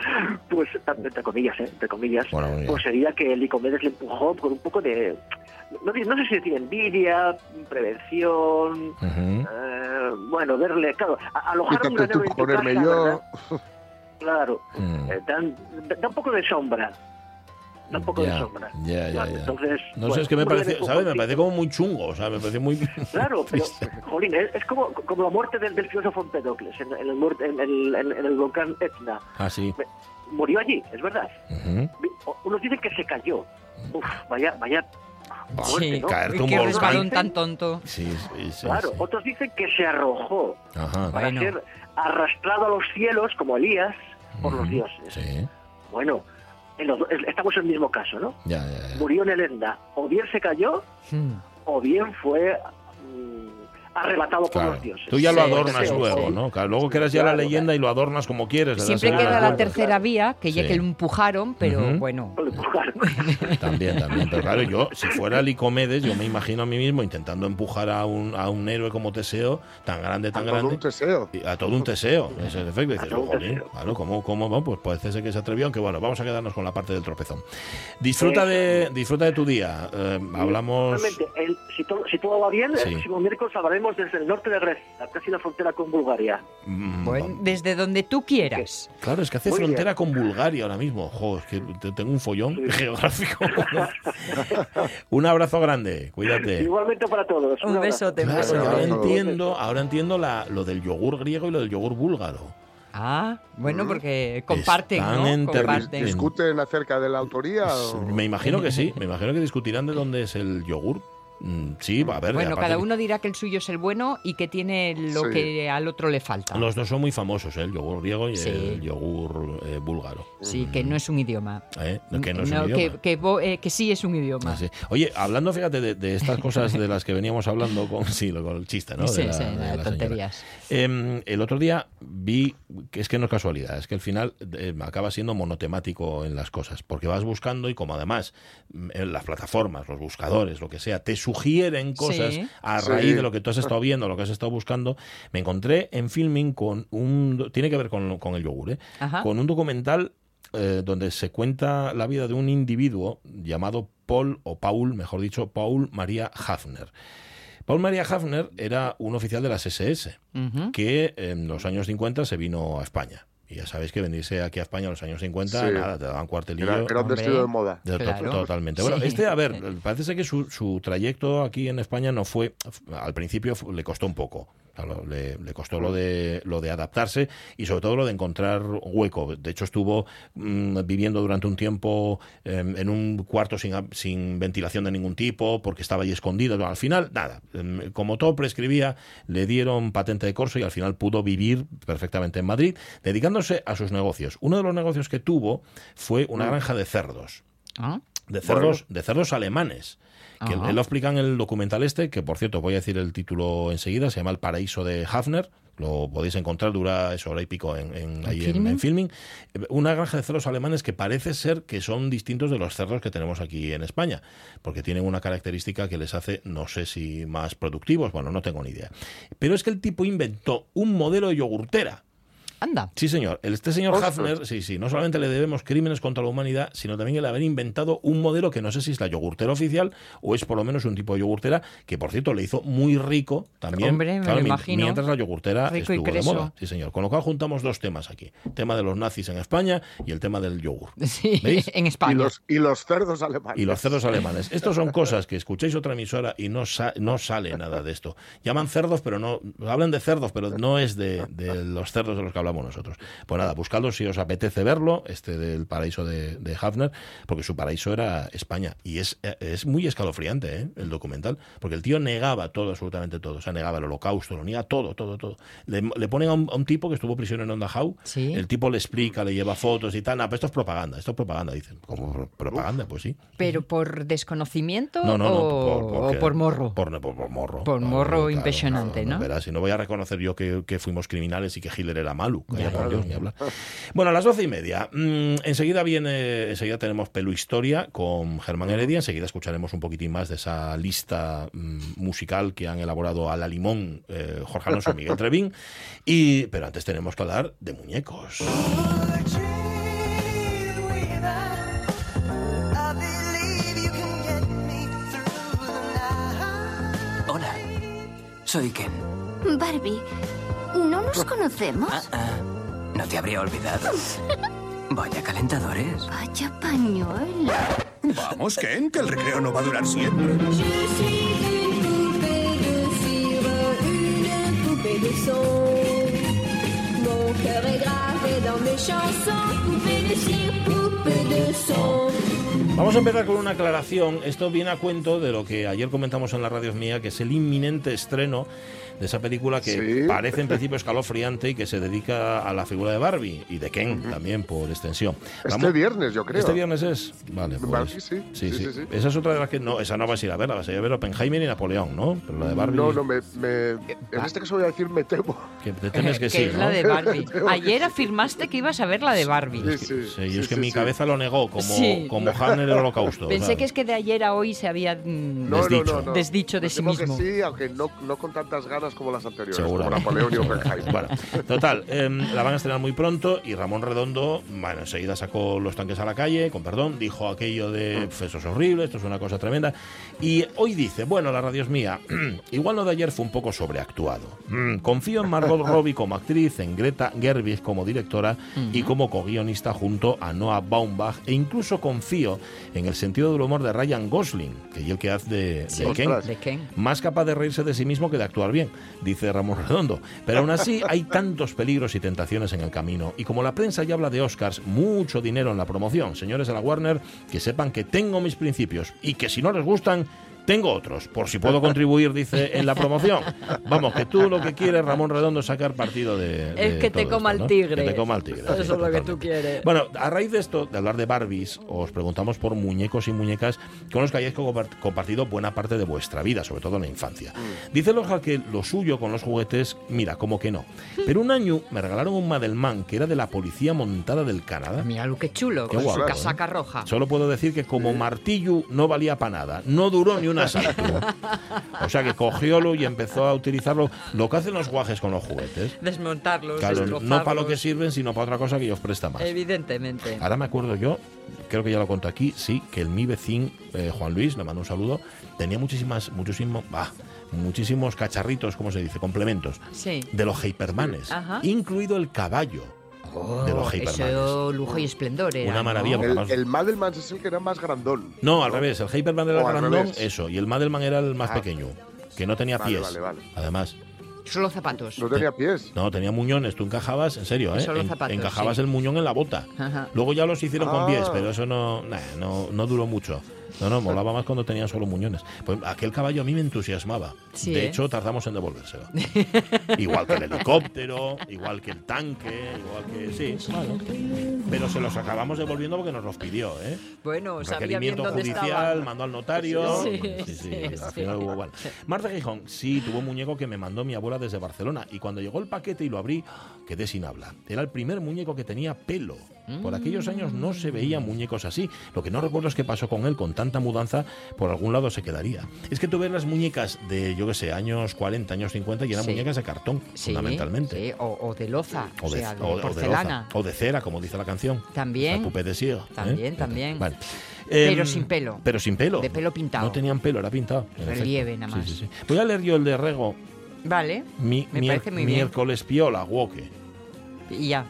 Speaker 3: pues tan- entre comillas, ¿eh? entre comillas,
Speaker 1: Bueno,
Speaker 3: pues sería que Licomedes le empujó con un poco de no, no sé si decir envidia, prevención, eh, bueno, verle, claro, a- alojar a un
Speaker 4: Quítate tú,
Speaker 3: granero en tu
Speaker 4: ponerme
Speaker 3: casa,
Speaker 4: yo.
Speaker 3: ¿verdad? Claro,
Speaker 1: Mm.
Speaker 3: eh, da un poco de sombra. Da un poco
Speaker 1: Ya,
Speaker 3: de sombra.
Speaker 1: ya, ya, ya.
Speaker 3: Entonces,
Speaker 1: No
Speaker 3: bueno,
Speaker 1: sé, es que me parece, ¿sabes? Me parece como muy chungo, o sea, me parece muy...
Speaker 3: Claro, pero, jolín, es, es como, como la muerte del, del filósofo Empedocles en, en el, muerte- en, el, en- en el volcán Etna.
Speaker 1: Ah, sí.
Speaker 3: Murió allí, es verdad. Unos dicen que se cayó. Uf, vaya, vaya, fuerte,
Speaker 2: Sí,
Speaker 3: ¿no?
Speaker 1: caerte un
Speaker 2: qué
Speaker 1: volcán.
Speaker 2: tan tonto.
Speaker 1: Sí, sí, sí,
Speaker 3: Claro,
Speaker 1: sí.
Speaker 3: otros dicen que se arrojó
Speaker 1: Ajá.
Speaker 3: para
Speaker 2: Bueno.
Speaker 3: ser arrastrado a los cielos, como Elías, por los dioses.
Speaker 1: Sí,
Speaker 3: Bueno, en los estamos en el mismo caso, ¿no?
Speaker 1: ya, ya, ya.
Speaker 3: Murió en el Enda. O bien se cayó,
Speaker 2: Hmm.
Speaker 3: o bien fue arrebatado por
Speaker 1: Claro.
Speaker 3: los dioses.
Speaker 1: Tú ya lo
Speaker 2: Sí,
Speaker 1: adornas
Speaker 2: sí,
Speaker 1: luego,
Speaker 2: sí.
Speaker 1: ¿no? Claro, luego creas ya la
Speaker 3: Claro,
Speaker 1: leyenda y lo adornas como quieres.
Speaker 2: Siempre queda la
Speaker 3: claro,
Speaker 2: tercera vía, que ya que lo empujaron, pero bueno.
Speaker 1: También, también. Pero claro, yo, si fuera Licomedes, yo me imagino a mí mismo intentando empujar a un, a un héroe como Teseo, tan grande, tan
Speaker 4: A todo
Speaker 1: grande.
Speaker 4: un Teseo.
Speaker 1: A todo un Teseo, ese es el efecto. Y dices,
Speaker 3: A todo un
Speaker 1: "Jolín,
Speaker 3: Teseo".
Speaker 1: claro, ¿cómo, cómo, bueno, pues parece ser que se atrevió, aunque bueno, vamos a quedarnos con la parte del tropezón. Disfruta de, disfruta de tu día. Eh, hablamos.
Speaker 3: El- si, todo, si todo va bien,
Speaker 1: Sí.
Speaker 3: el próximo miércoles hablaremos desde el norte de Grecia, casi la frontera con Bulgaria.
Speaker 1: Mm,
Speaker 2: Bueno, desde donde tú quieras.
Speaker 1: Claro, es que hace
Speaker 3: Muy
Speaker 1: frontera con Bulgaria ahora mismo. Jo, es que te- tengo un follón geográfico. un abrazo grande, cuídate.
Speaker 3: Igualmente para todos.
Speaker 2: Un besote.
Speaker 1: Claro,
Speaker 2: un besote.
Speaker 1: ahora entiendo, ahora entiendo la, lo del yogur griego y lo del yogur búlgaro.
Speaker 2: Ah, bueno, porque comparten,
Speaker 1: Están
Speaker 2: ¿no? Comparten.
Speaker 4: ¿Discuten acerca de la autoría? o-
Speaker 1: Me imagino que sí, me imagino que discutirán de dónde es el yogur. Mm, Sí, va a ver.
Speaker 2: Bueno, cada uno dirá que el suyo es el bueno y que tiene lo
Speaker 4: Sí.
Speaker 2: que al otro le falta.
Speaker 1: Los dos son muy famosos, ¿eh? el yogur griego y
Speaker 2: Sí.
Speaker 1: el yogur eh, búlgaro.
Speaker 2: Sí, que no es un idioma.
Speaker 1: ¿eh? Que no es un idioma.
Speaker 2: que, que bo- eh, que sí es un idioma.
Speaker 1: Ah, sí. Oye, hablando, fíjate, de, de estas cosas de las que veníamos hablando con, sí, con el chiste, ¿no? De
Speaker 2: Sí,
Speaker 1: la-
Speaker 2: sí,
Speaker 1: de
Speaker 2: de
Speaker 1: la señora.
Speaker 2: tonterías.
Speaker 1: Em, el otro día vi, que es que no es casualidad, es que al final eh, acaba siendo monotemático en las cosas, porque vas buscando y como además mm, en las plataformas, los buscadores, lo que sea, te sugieren cosas
Speaker 2: Sí.
Speaker 1: a
Speaker 4: Sí.
Speaker 1: raíz de lo que tú has estado viendo, lo que has estado buscando, me encontré en filming con un... Tiene que ver con, con el yogur, ¿eh?
Speaker 2: Ajá.
Speaker 1: Con un documental eh, donde se cuenta la vida de un individuo llamado Paul, o Paul, mejor dicho, Paul María Hafner. Paul María Hafner era un oficial de las SS que en los años 50 se vino a España. Y ya sabéis que venirse aquí a España en los años 50,
Speaker 4: Sí.
Speaker 1: nada, te daban cuartelillo.
Speaker 4: Era, era un vestido de moda.
Speaker 1: De- to-
Speaker 2: Claro.
Speaker 1: Totalmente.
Speaker 2: Sí.
Speaker 1: Bueno, este, a ver, parece ser que su, su trayecto aquí en España no fue, al principio fu- le costó un poco. Claro, le, le costó lo de, lo de adaptarse y sobre todo lo de encontrar hueco. De hecho, estuvo mm, viviendo durante un tiempo em, en un cuarto sin, sin ventilación de ningún tipo porque estaba ahí escondido. Bueno, al final, nada. Em, Como todo prescribía, le dieron patente de corso y al final pudo vivir perfectamente en Madrid, dedicándose a sus negocios. Uno de los negocios que tuvo fue una granja de cerdos
Speaker 2: Ah,
Speaker 1: de cerdos, de cerdos alemanes. Que
Speaker 2: Ajá.
Speaker 1: lo explica en el documental este, que por cierto voy a decir el título enseguida, se llama El paraíso de Hafner. Lo podéis encontrar, dura eso hora y pico en, en, ahí en-
Speaker 2: filming?
Speaker 1: en filming. Una granja de cerdos alemanes que parece ser que son distintos de los cerdos que tenemos aquí en España, porque tienen una característica que les hace, no sé si más productivos, bueno, no tengo ni idea. Pero es que el tipo inventó un modelo de yogurtera.
Speaker 2: Anda.
Speaker 1: Sí, señor. El- Este señor
Speaker 4: Ostras.
Speaker 1: Hafner, sí, sí, no solamente le debemos crímenes contra la humanidad, sino también el haber inventado un modelo que no sé si es la yogurtera oficial o es por lo menos un tipo de yogurtera que, por cierto, le hizo muy rico también.
Speaker 2: Hombre, me lo
Speaker 1: mi-
Speaker 2: imagino.
Speaker 1: Mientras la yogurtera
Speaker 2: Rico y
Speaker 1: estuvo de moda. Sí, señor. Con lo cual juntamos dos temas aquí. El tema de los nazis en España y el tema del yogur.
Speaker 2: Sí,
Speaker 1: ¿Veis?
Speaker 2: en
Speaker 4: Y
Speaker 2: España.
Speaker 4: los, y los cerdos alemanes.
Speaker 1: Y los cerdos alemanes. Estos son cosas que escucháis otra emisora y no, sa- no sale nada de esto. Llaman cerdos, pero no. Hablan de cerdos, pero no es de, de los cerdos de los que hablamos nosotros. Pues nada, buscadlo si os apetece verlo, este del paraíso de, de Hafner, porque su paraíso era España. Y es, es muy escalofriante ¿eh? el documental, porque el tío negaba todo, absolutamente todo. O sea, negaba el holocausto, lo niega todo, todo, todo. Le, le ponen a un, a un tipo que estuvo prisionero en
Speaker 2: Sí.
Speaker 1: el tipo le explica, le lleva fotos y tal. No, pero esto es propaganda, esto es propaganda, dicen. ¿Cómo propaganda? Pues sí.
Speaker 2: ¿Pero por desconocimiento
Speaker 1: No, no, no.
Speaker 2: o, o
Speaker 1: porque-
Speaker 2: por morro?
Speaker 1: Por, por- por morro.
Speaker 2: Por morro impresionante, ¿no?
Speaker 1: Verás, y no voy a reconocer yo que, que fuimos criminales y que Hitler era malo. Calla,
Speaker 2: Ya,
Speaker 1: por
Speaker 2: ya,
Speaker 1: Dios, ni hablar. Bueno, a las doce y media. mm, enseguida viene, enseguida tenemos Pelu Historia con Germán Heredia. Enseguida escucharemos un poquitín más de esa lista mm, musical que han elaborado a la limón eh, Jorge Alonso y Miguel Trevín. Y, pero antes tenemos que hablar de muñecos.
Speaker 5: Hola, soy Ken.
Speaker 6: Barbie, ¿no nos conocemos?
Speaker 5: Ah, ah, no te habría olvidado. Vaya calentadores.
Speaker 6: Vaya pañuelo.
Speaker 7: Vamos, Ken, que el recreo no va a durar siempre.
Speaker 1: Vamos a empezar con una aclaración. Esto viene a cuento de lo que ayer comentamos en la radio mía, que es el inminente estreno de esa película que
Speaker 4: Sí.
Speaker 1: parece en principio escalofriante y que se dedica a la figura de Barbie y de Ken también por extensión.
Speaker 4: Este
Speaker 1: Vamos-
Speaker 4: viernes, yo creo.
Speaker 1: ¿Este viernes es? Vale, pues.
Speaker 4: Barbie, sí.
Speaker 1: Sí,
Speaker 4: Sí,
Speaker 1: sí.
Speaker 4: sí, sí.
Speaker 1: Esa es otra de las que no, esa no vas a ir a verla, vas a ir a ver Oppenheimer y Napoleón, ¿no? Pero la de Barbie.
Speaker 4: No, no, me, me- en este caso voy a decir me temo.
Speaker 1: Que te temes que,
Speaker 2: que
Speaker 1: sí,
Speaker 2: es
Speaker 1: ¿no?
Speaker 2: la de Barbie. Ayer afirmaste que ibas a ver la de Barbie.
Speaker 4: Sí, sí.
Speaker 1: Sí, y
Speaker 4: sí,
Speaker 1: es que
Speaker 4: sí,
Speaker 1: mi
Speaker 4: sí.
Speaker 1: cabeza lo negó, como,
Speaker 2: Sí.
Speaker 1: como Han en el holocausto.
Speaker 2: Pensé
Speaker 1: ¿sabes?
Speaker 2: que es que de ayer a hoy se había mm,
Speaker 4: No, no,
Speaker 1: Desdicho.
Speaker 4: no, no.
Speaker 2: Desdicho de
Speaker 4: Me
Speaker 2: sí mismo.
Speaker 4: que sí, aunque no, no con tantas ganas como las anteriores, como
Speaker 1: Seguramente.
Speaker 4: Napoleón y Oppenheimer.
Speaker 1: Bueno, total, em, la van a estrenar muy pronto y Ramón Redondo, bueno, enseguida sacó los tanques a la calle, con perdón, dijo aquello de "Pf, eso es horrible, esto es una cosa tremenda. Y hoy dice, bueno, la radio es mía, igual lo de ayer fue un poco sobreactuado. Mm, confío en Margot Robbie como actriz, en Greta Gerwig como directora y como co-guionista junto a Noah Baumbach e incluso confío en el sentido del humor de Ryan Gosling, que es el que hace de, de
Speaker 2: Sí,
Speaker 1: Ken.
Speaker 2: de Ken.
Speaker 1: Más capaz de reírse de sí mismo que de actuar bien, dice Ramón Redondo. Pero aún así hay tantos peligros y tentaciones en el camino. Y como la prensa ya habla de Oscars, mucho dinero en la promoción. Señores de la Warner, que sepan que tengo mis principios y que si no les gustan, tengo otros, por si puedo contribuir, dice, en la promoción. Vamos, que tú lo que quieres, Ramón Redondo, es sacar partido de.
Speaker 2: Es que te coma
Speaker 1: esto,
Speaker 2: el
Speaker 1: ¿no?
Speaker 2: tigre.
Speaker 1: Que te coma el tigre.
Speaker 2: Eso
Speaker 1: sí,
Speaker 2: es lo que tú quieres.
Speaker 1: Bueno, a raíz de esto, de hablar de Barbies, os preguntamos por muñecos y muñecas con los que hayáis co- compartido buena parte de vuestra vida, sobre todo en la infancia. Dice Loja que lo suyo con los juguetes, mira, como que no. Pero un año me regalaron un Madelman que era de la Policía Montada del Canadá.
Speaker 2: Mira lo que chulo,
Speaker 1: Qué
Speaker 2: con
Speaker 1: guapo,
Speaker 2: su
Speaker 1: ¿eh?
Speaker 2: casaca roja.
Speaker 1: Solo puedo decir que como martillo no valía para nada, no duró ni un asalto. O sea que cogiólo y empezó a utilizarlo, lo que hacen los guajes con los juguetes.
Speaker 2: Desmontarlos,
Speaker 1: Claro, no para lo que sirven, sino para otra cosa que ellos presta más.
Speaker 2: Evidentemente.
Speaker 1: Ahora me acuerdo yo, creo que ya lo conté aquí, sí, que el mi vecino eh, Juan Luis, le mando un saludo, tenía muchísimas, muchísimo, bah, muchísimos cacharritos, ¿cómo se dice? Complementos.
Speaker 2: Sí.
Speaker 1: De los Hypermanes,
Speaker 2: Ajá.
Speaker 1: incluido el caballo de los
Speaker 2: Oh,
Speaker 1: Hypermanes.
Speaker 2: eso lujo y esplendor era,
Speaker 1: Una maravilla,
Speaker 4: El, Madelman es el que era más grandón.
Speaker 1: No, al revés, el Hyperman era
Speaker 4: O
Speaker 1: el
Speaker 4: al
Speaker 1: grandón, eso, y el Madelman era el más
Speaker 4: Ah.
Speaker 1: pequeño, que no tenía
Speaker 4: Vale,
Speaker 1: pies.
Speaker 4: vale, vale.
Speaker 1: Además,
Speaker 2: Solo zapatos.
Speaker 4: No tenía pies.
Speaker 1: no, tenía muñones, tú encajabas, en serio, ¿eh?
Speaker 2: Solo
Speaker 1: En-
Speaker 2: zapatos,
Speaker 1: encajabas
Speaker 2: sí.
Speaker 1: el muñón en la bota.
Speaker 2: Ajá.
Speaker 1: Luego ya los hicieron con
Speaker 4: Ah.
Speaker 1: pies, pero eso no, nah, no, no duró mucho. No, no, molaba más cuando tenían solo muñones. Pues aquel caballo a mí me entusiasmaba.
Speaker 2: Sí,
Speaker 1: de
Speaker 2: ¿eh?
Speaker 1: hecho, tardamos en devolvérselo. igual que el helicóptero, igual que el tanque, igual que. Sí. Pero se los acabamos devolviendo porque nos los pidió, ¿eh?
Speaker 2: Bueno, sabía bien
Speaker 1: Requerimiento
Speaker 2: dónde
Speaker 1: judicial, mandó al notario.
Speaker 2: Sí,
Speaker 1: sí, sí,
Speaker 2: sí,
Speaker 1: al final hubo igual. Marta Gijón, sí, tuvo un muñeco que me mandó mi abuela desde Barcelona. Y cuando llegó el paquete y lo abrí, quedé sin habla. Era el primer muñeco que tenía pelo. Por aquellos años no se veían muñecos así. Lo que no recuerdo es qué pasó con él con tanta mudanza, por algún lado se quedaría. Es que tú ves las muñecas de, yo qué sé, años 40, años 50 y eran
Speaker 2: Sí.
Speaker 1: muñecas de cartón,
Speaker 2: Sí,
Speaker 1: fundamentalmente.
Speaker 2: sí, o, o de loza, o,
Speaker 1: O de,
Speaker 2: sea,
Speaker 1: o- o
Speaker 2: porcelana.
Speaker 1: loza, o de cera, como dice la canción.
Speaker 2: También.
Speaker 1: La pupe de ciego. ¿eh?
Speaker 2: También, también. Pero
Speaker 1: Em,
Speaker 2: sin pelo.
Speaker 1: Pero sin pelo.
Speaker 2: De pelo pintado.
Speaker 1: No tenían pelo, era pintado.
Speaker 2: Relieve nada más.
Speaker 1: Voy a leer yo el de Rego.
Speaker 2: Vale,
Speaker 1: Mi,
Speaker 2: Me parece muy bien.
Speaker 1: miércoles piola, woke.
Speaker 2: y ya.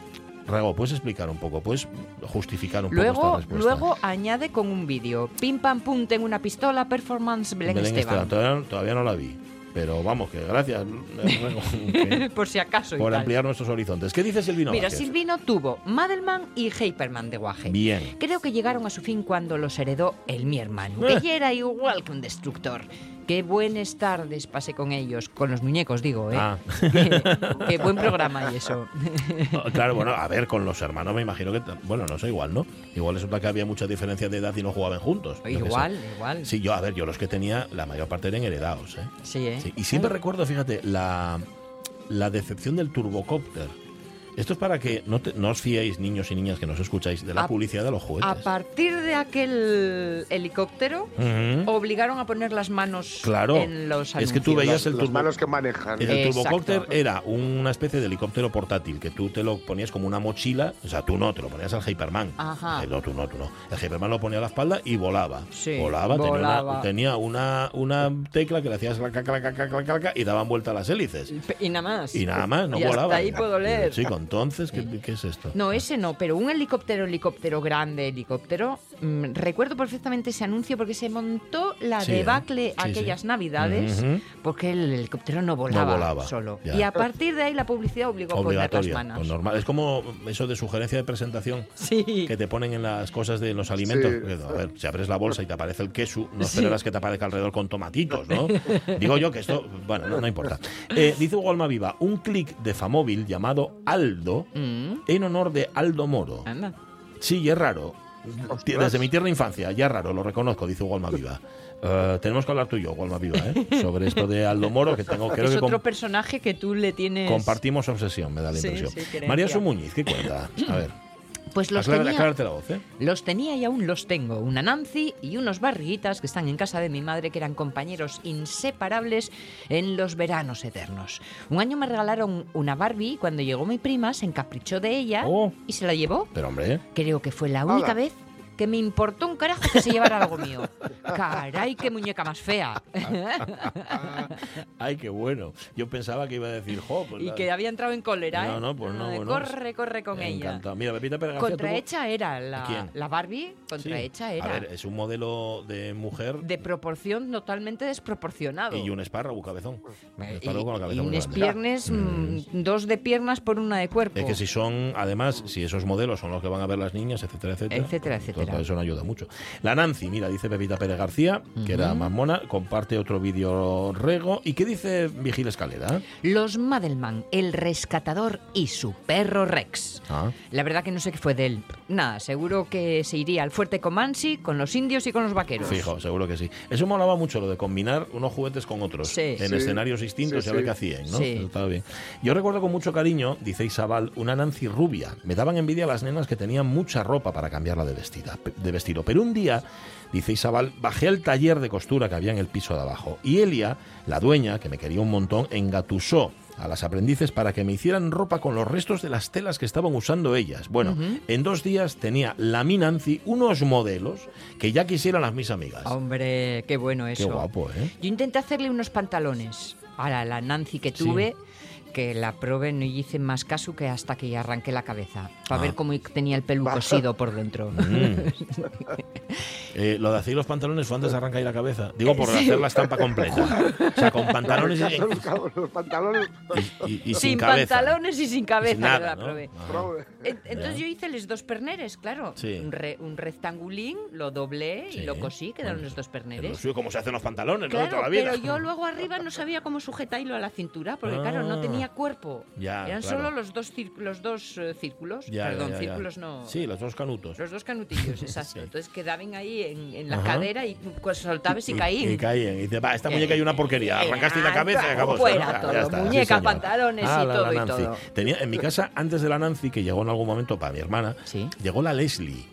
Speaker 1: Rego, ¿puedes explicar un poco? ¿Puedes justificar un poco
Speaker 2: Luego,
Speaker 1: esta respuesta?
Speaker 2: luego añade con un vídeo. Pim pam pum, tengo una pistola, performance Belén,
Speaker 1: Belén
Speaker 2: Esteban.
Speaker 1: Esteban, Todavía, todavía no la vi. Pero vamos, que gracias, que-
Speaker 2: Por si acaso. y
Speaker 1: por
Speaker 2: tal.
Speaker 1: ampliar nuestros horizontes. ¿Qué dice Silvino
Speaker 2: Mira,
Speaker 1: Vázquez?
Speaker 2: Silvino tuvo Madelman y Hyperman de Guaje.
Speaker 1: Bien.
Speaker 2: Creo que llegaron a su fin cuando los heredó el mi hermano,
Speaker 1: Eh.
Speaker 2: que ya era igual que un destructor. Qué buenas tardes pasé con ellos, con los muñecos digo, ¿eh?
Speaker 1: Ah.
Speaker 2: Qué buen programa y eso.
Speaker 1: Claro, bueno, a ver, con los hermanos me imagino que, bueno, no sé, igual, ¿no? Igual resulta que había mucha diferencia de edad y no jugaban juntos.
Speaker 2: igual, igual.
Speaker 1: Sí, yo, a ver, yo los que tenía, la mayor parte eran heredados, ¿eh?
Speaker 2: Sí, ¿eh?
Speaker 1: Sí, Y siempre recuerdo, fíjate, la, la decepción del turbocópter. Esto es para que no, te- no os fiéis, niños y niñas que nos escucháis, de la
Speaker 2: A-
Speaker 1: publicidad de los
Speaker 2: A
Speaker 1: juguetes.
Speaker 2: partir de aquel helicóptero, obligaron a poner las manos
Speaker 1: Claro.
Speaker 2: en los
Speaker 1: Es que
Speaker 2: anuncios.
Speaker 1: tú veías el
Speaker 4: las
Speaker 1: turbo-
Speaker 4: manos que manejan.
Speaker 1: El
Speaker 2: Exacto.
Speaker 1: turbocópter era una especie de helicóptero portátil que tú te lo ponías como una mochila, o sea, tú no, te lo ponías al Hyperman.
Speaker 2: Ajá.
Speaker 1: Eh, no, tú no, tú no. El Hyperman lo ponía a la espalda y volaba.
Speaker 2: Sí,
Speaker 1: volaba, tenía una-
Speaker 2: volaba.
Speaker 1: Tenía, una, una, tecla que le hacías clac, clac, clac, clac, clac, clac, y daban vuelta las hélices.
Speaker 2: Y nada más.
Speaker 1: Y nada más, no
Speaker 2: y
Speaker 1: volaba.
Speaker 2: Hasta ahí puedo leer.
Speaker 1: Sí, con Entonces, ¿qué, qué es esto?
Speaker 2: No, ese no, pero un helicóptero, helicóptero grande, helicóptero. mm, recuerdo perfectamente ese anuncio porque se montó la
Speaker 1: Sí,
Speaker 2: debacle
Speaker 1: ¿eh? Sí,
Speaker 2: aquellas
Speaker 1: sí.
Speaker 2: navidades porque el helicóptero no volaba,
Speaker 1: volaba,
Speaker 2: solo.
Speaker 1: ya.
Speaker 2: Y a partir de ahí la publicidad obligó a poner las manos.
Speaker 1: Pues normal. Es como eso de sugerencia de presentación
Speaker 2: Sí.
Speaker 1: que te ponen en las cosas de los alimentos. A ver, si abres la bolsa y te aparece el queso, no
Speaker 2: Sí.
Speaker 1: esperarás que te aparezca alrededor con tomatitos, ¿no? Digo yo que esto, bueno, no, no importa. Eh, dice Hugo Almaviva, un clic de Famóvil llamado Aldo
Speaker 2: Mm,
Speaker 1: en honor de Aldo Moro.
Speaker 2: anda.
Speaker 1: Sí, y es raro. Desde mi tierna infancia, ya es raro, lo reconozco, dice Hugo Almaviva. Eh, tenemos que hablar tú y yo, Almaviva, ¿eh? sobre esto de Aldo Moro, que tengo, creo
Speaker 2: es
Speaker 1: que
Speaker 2: otro personaje que tú le tienes.
Speaker 1: compartimos obsesión, me da la
Speaker 2: Sí,
Speaker 1: impresión.
Speaker 2: sí, creencia.
Speaker 1: María Sumuñiz, ¿qué cuenta? A ver,
Speaker 2: Pues los tenía,
Speaker 1: aclárate la voz, ¿eh?
Speaker 2: los tenía y aún los tengo. Una Nancy y unos barriguitas que están en casa de mi madre, que eran compañeros inseparables en los veranos eternos. Un año me regalaron una Barbie y cuando llegó mi prima se encaprichó de ella
Speaker 1: Oh.
Speaker 2: y se la llevó.
Speaker 1: Pero hombre.
Speaker 2: Creo que fue la única vez que me importó un carajo que se llevara algo mío. Caray, qué muñeca más fea.
Speaker 1: Ay, qué bueno. Yo pensaba que iba a decir, jo, pues
Speaker 2: y
Speaker 1: la-
Speaker 2: que había entrado en cólera, ¿eh?
Speaker 1: No, no, pues no,
Speaker 2: Ay,
Speaker 1: bueno,
Speaker 2: corre, corre con ella.
Speaker 1: Encantado. Mira, Pepita Pérez García tuvo-
Speaker 2: Contrahecha era la,
Speaker 1: ¿Quién?
Speaker 2: la Barbie,
Speaker 1: Sí.
Speaker 2: contrahecha era.
Speaker 1: A ver, es un modelo de mujer
Speaker 2: de proporción totalmente desproporcionado.
Speaker 1: y un espárrago cabezón. Un
Speaker 2: Y-
Speaker 1: espárrago con la
Speaker 2: y
Speaker 1: cabeza muy grande.
Speaker 2: piernas, mm, dos de piernas por una de cuerpo.
Speaker 1: Es que si son, además, si esos modelos son los que van a ver las niñas, etcétera, etcétera.
Speaker 2: Etcétera,
Speaker 1: pues, Eso no ayuda mucho. La Nancy, mira, dice Pepita Pérez García, que era más mona, comparte otro vídeo rego. ¿Y qué dice Vigil Escalera?
Speaker 2: Los Madelman, el rescatador y su perro Rex.
Speaker 1: Ah.
Speaker 2: La verdad que no sé qué fue de él. Nada, seguro que se iría al fuerte Comansi con los indios y con los vaqueros.
Speaker 1: Fijo, seguro que sí. Eso molaba mucho, lo de combinar unos juguetes con otros
Speaker 2: Sí.
Speaker 1: en
Speaker 4: Sí.
Speaker 1: escenarios distintos
Speaker 4: Sí,
Speaker 1: y a ver
Speaker 4: sí.
Speaker 1: qué hacían, ¿no?
Speaker 2: Sí.
Speaker 1: Estaba bien. Yo recuerdo con mucho cariño, dice Isabel, una Nancy rubia. Me daban envidia las nenas que tenían mucha ropa para cambiarla de, vestida, de vestido. Pero un día, dice Isabel, bajé al taller de costura que había en el piso de abajo. Y Elia, la dueña, que me quería un montón, engatusó a las aprendices para que me hicieran ropa con los restos de las telas que estaban usando ellas. Bueno, en dos días tenía la mi Nancy unos modelos que ya quisieran las mis amigas.
Speaker 2: Hombre, qué bueno eso.
Speaker 1: Qué guapo, ¿eh?
Speaker 2: Yo intenté hacerle unos pantalones a la, la Nancy que
Speaker 1: Sí.
Speaker 2: Que la probé no hice más caso que hasta que arranqué la cabeza, para
Speaker 1: Ah.
Speaker 2: ver cómo tenía el pelo cosido por dentro.
Speaker 1: Mm. Eh, lo de hacer los pantalones fue antes de arrancar ahí la cabeza. Digo, por hacer la estampa completa. O sea, con pantalones y,
Speaker 4: Los, cabos, los pantalones.
Speaker 1: y- y- y sin,
Speaker 2: sin
Speaker 1: cabeza.
Speaker 2: pantalones y sin cabeza
Speaker 1: Sin nada,
Speaker 2: que la
Speaker 1: ¿no?
Speaker 2: probé. En- Entonces yo hice los dos perneres, claro.
Speaker 1: Sí.
Speaker 2: Un, re- un rectangulín, lo doblé
Speaker 1: Sí.
Speaker 2: y lo cosí, quedaron
Speaker 1: Bueno,
Speaker 2: los dos
Speaker 1: lo
Speaker 2: perneres.
Speaker 1: como se hacen los pantalones, ¿no?
Speaker 2: Claro,
Speaker 1: toda la vida.
Speaker 2: pero yo luego arriba no sabía cómo sujetarlo a la cintura, porque claro, no
Speaker 1: Ah.
Speaker 2: Tenía cuerpo.
Speaker 1: Ya,
Speaker 2: Eran
Speaker 1: claro.
Speaker 2: solo los dos, los dos eh, círculos.
Speaker 1: Ya,
Speaker 2: Perdón,
Speaker 1: ya,
Speaker 2: círculos no.
Speaker 1: Sí, los dos canutos.
Speaker 2: Los dos canutillos, exacto.
Speaker 1: Sí.
Speaker 2: Entonces quedaban ahí en, en la
Speaker 1: Ajá.
Speaker 2: cadera y pues, soltabas y, caían.
Speaker 1: Y, caían. Y dice, va, esta muñeca hay una porquería. Arrancaste la cabeza y acabó.
Speaker 2: fuera todo,
Speaker 1: está,
Speaker 2: muñeca, pantalones y
Speaker 1: Ah, la
Speaker 2: todo y todo.
Speaker 1: Tenía, en mi casa, antes de la Nancy, que llegó en algún momento para mi hermana,
Speaker 2: Sí.
Speaker 1: llegó la Leslie.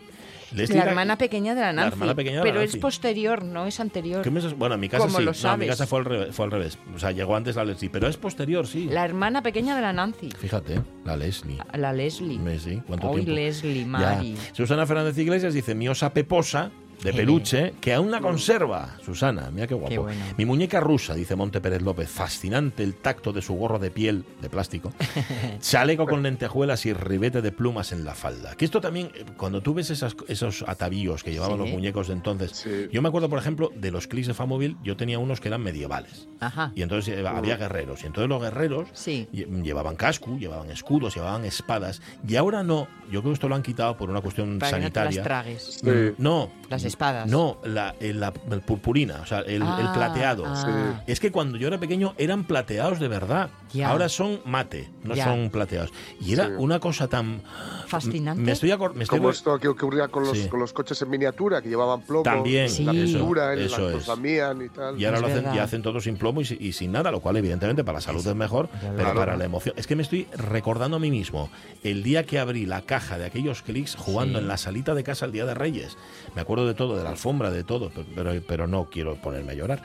Speaker 1: Leslie
Speaker 2: La
Speaker 1: era-
Speaker 2: hermana pequeña de la
Speaker 1: La
Speaker 2: Nancy.
Speaker 1: hermana pequeña de la
Speaker 2: pero
Speaker 1: Nancy.
Speaker 2: es posterior, no es anterior.
Speaker 1: Bueno, en mi casa
Speaker 2: ¿Cómo
Speaker 1: sí.
Speaker 2: lo
Speaker 1: No, en mi casa fue al, revés, fue al revés. O sea, llegó antes la Leslie. Pero es posterior, sí.
Speaker 2: La hermana pequeña de la Nancy.
Speaker 1: Fíjate, la Leslie.
Speaker 2: La Leslie.
Speaker 1: Me- sí, ¿cuánto
Speaker 2: Hoy
Speaker 1: tiempo?
Speaker 2: Leslie,
Speaker 1: Ya.
Speaker 2: Mari.
Speaker 1: Susana Fernández Iglesias dice, mi osa peposa de
Speaker 2: Eh.
Speaker 1: peluche, que aún la conserva. Susana, mira qué guapo.
Speaker 2: Qué bueno.
Speaker 1: Mi muñeca rusa, dice Monte Pérez López, fascinante el tacto de su gorro de piel, de plástico, chaleco con lentejuelas y ribete de plumas en la falda. Que esto también, eh, cuando tú ves esas- esos atavíos que llevaban
Speaker 2: Sí.
Speaker 1: los muñecos de entonces,
Speaker 4: Sí.
Speaker 1: yo me acuerdo, por ejemplo, de los clics de Famóvil, yo tenía unos que eran medievales.
Speaker 2: Ajá.
Speaker 1: Y entonces eh, había guerreros. Y entonces los guerreros
Speaker 2: Sí.
Speaker 1: lle- llevaban casco, llevaban escudos, llevaban espadas. Y ahora no. Yo creo que esto lo han quitado por una cuestión
Speaker 2: Para que no te las
Speaker 1: sanitaria.
Speaker 2: tragues.
Speaker 4: Sí.
Speaker 1: Mm, No.
Speaker 2: Las espadas.
Speaker 1: No, la, eh, la- el purpurina, o sea, el, el
Speaker 2: Ah,
Speaker 1: plateado.
Speaker 2: ah.
Speaker 1: Es que cuando yo era pequeño eran plateados de verdad.
Speaker 2: Ya.
Speaker 1: Ahora son mate, no
Speaker 2: Ya.
Speaker 1: son plateados. Y era
Speaker 4: Sí.
Speaker 1: una cosa tan...
Speaker 2: Fascinante.
Speaker 1: Me estoy me estoy
Speaker 4: Como esto que ocurría con los,
Speaker 1: Sí.
Speaker 4: con los coches en miniatura, que llevaban plomo,
Speaker 1: También,
Speaker 2: Sí.
Speaker 4: la
Speaker 2: eso-
Speaker 4: pintura, en
Speaker 1: eso
Speaker 4: la
Speaker 1: es.
Speaker 4: lamían y tal.
Speaker 1: Y ahora
Speaker 2: Es
Speaker 1: lo hacen,
Speaker 2: verdad.
Speaker 1: y hacen todo sin plomo y, si- y sin nada, lo cual evidentemente para la salud es mejor, pero
Speaker 4: Claro.
Speaker 1: para la emoción. Es que me estoy recordando a mí mismo el día que abrí la caja de aquellos clics jugando
Speaker 2: Sí.
Speaker 1: en la salita de casa el día de Reyes. Me acuerdo de todo, de la alfombra, de todo, pero, pero, pero no quiero ponerme a llorar.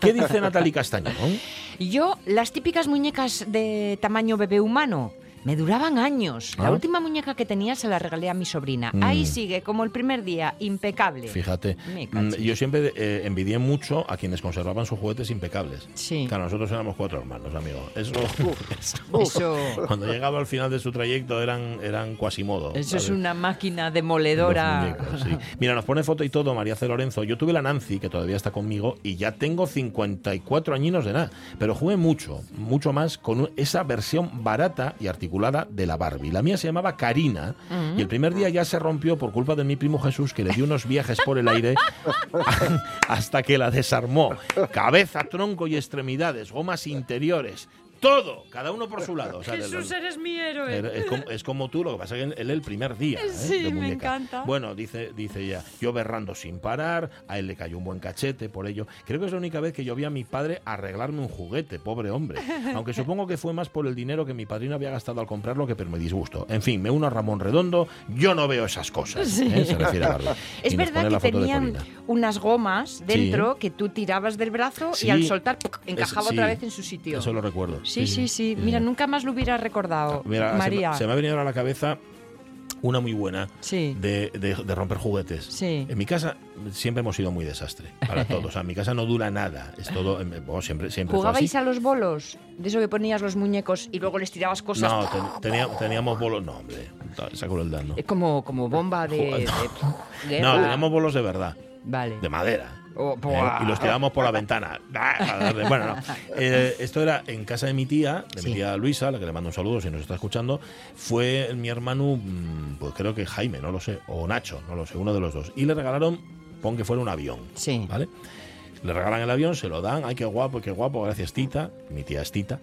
Speaker 1: ¿Qué dice Natalie Castañón?
Speaker 2: Yo, las típicas muñecas de tamaño bebé humano, Me duraban años. La
Speaker 1: Ah.
Speaker 2: última muñeca que tenía se la regalé a mi sobrina.
Speaker 1: Mm.
Speaker 2: Ahí sigue, como el primer día, impecable.
Speaker 1: Fíjate, mm, yo siempre eh, envidié mucho a quienes conservaban sus juguetes impecables.
Speaker 2: Sí.
Speaker 1: Claro, nosotros éramos cuatro hermanos, amigo. Eso,
Speaker 2: Eso,
Speaker 1: cuando llegaba al final de su trayecto eran, eran cuasimodo.
Speaker 2: eso es
Speaker 1: ¿sabes?
Speaker 2: una máquina demoledora.
Speaker 1: muñecos, sí. Mira, nos pone foto y todo María C. Lorenzo. Yo tuve la Nancy, que todavía está conmigo, y ya tengo 54 añinos de nada. Pero jugué mucho, mucho más con esa versión barata y articulada de la Barbie. La mía se llamaba Karina, y el primer día ya se rompió por culpa de mi primo Jesús, que le dio unos viajes por el aire hasta que la desarmó. Cabeza, tronco y extremidades, gomas interiores. Todo, cada uno por su lado. O sea, de-
Speaker 2: Jesús, eres mi héroe.
Speaker 1: Es como, es como tú, lo que pasa es que él el primer día. ¿eh?
Speaker 2: Sí,
Speaker 1: de
Speaker 2: me encanta.
Speaker 1: Bueno, dice, dice ella, yo berrando sin parar, a él le cayó un buen cachete por ello. Creo que es la única vez que yo vi a mi padre arreglarme un juguete, pobre hombre. Aunque supongo que fue más por el dinero que mi padrino había gastado al comprarlo que por mi disgusto. En fin, me uno a Ramón Redondo, yo no veo esas cosas.
Speaker 2: Sí.
Speaker 1: ¿eh? Se refiere a.
Speaker 2: Es verdad que tenían unas gomas dentro que tú tirabas del brazo
Speaker 1: Sí.
Speaker 2: y al soltar ¡puc! encajaba
Speaker 1: Es-
Speaker 2: otra vez en su sitio.
Speaker 1: Eso lo recuerdo.
Speaker 2: Sí, sí, sí. Mira, nunca más lo hubiera recordado.
Speaker 1: Mira, se me-
Speaker 2: María.
Speaker 1: Se, me ha venido ahora a la cabeza una muy buena
Speaker 2: Sí.
Speaker 1: de, de- de romper juguetes.
Speaker 2: Sí.
Speaker 1: En mi casa siempre hemos sido muy desastre para todos. O sea, en mi casa no dura nada. Es todo. em, bueno, siempre, siempre
Speaker 2: ¿Jugabais a los bolos? De eso que ponías los muñecos y luego les tirabas cosas.
Speaker 1: No, ten- tenía- teníamos bolos. No, hombre, esa crueldad no.
Speaker 2: Es como, como bomba de, de guerra.
Speaker 1: No, teníamos bolos de verdad,
Speaker 2: Vale.
Speaker 1: de madera.
Speaker 2: Oh,
Speaker 1: ¿eh? y los tirábamos por la ventana. Bueno, no. Eh, esto era en casa de mi tía, de
Speaker 2: Sí.
Speaker 1: mi tía Luisa, la que le mando un saludo si nos está escuchando. Fue mi hermano, mm, pues creo que Jaime, no lo sé, o Nacho, no lo sé, uno de los dos. Y le regalaron, pon que fuera un avión.
Speaker 2: Sí.
Speaker 1: ¿Vale? Le regalan el avión, se lo dan, ay, qué guapo, qué guapo, gracias Tita, mi tía es Tita,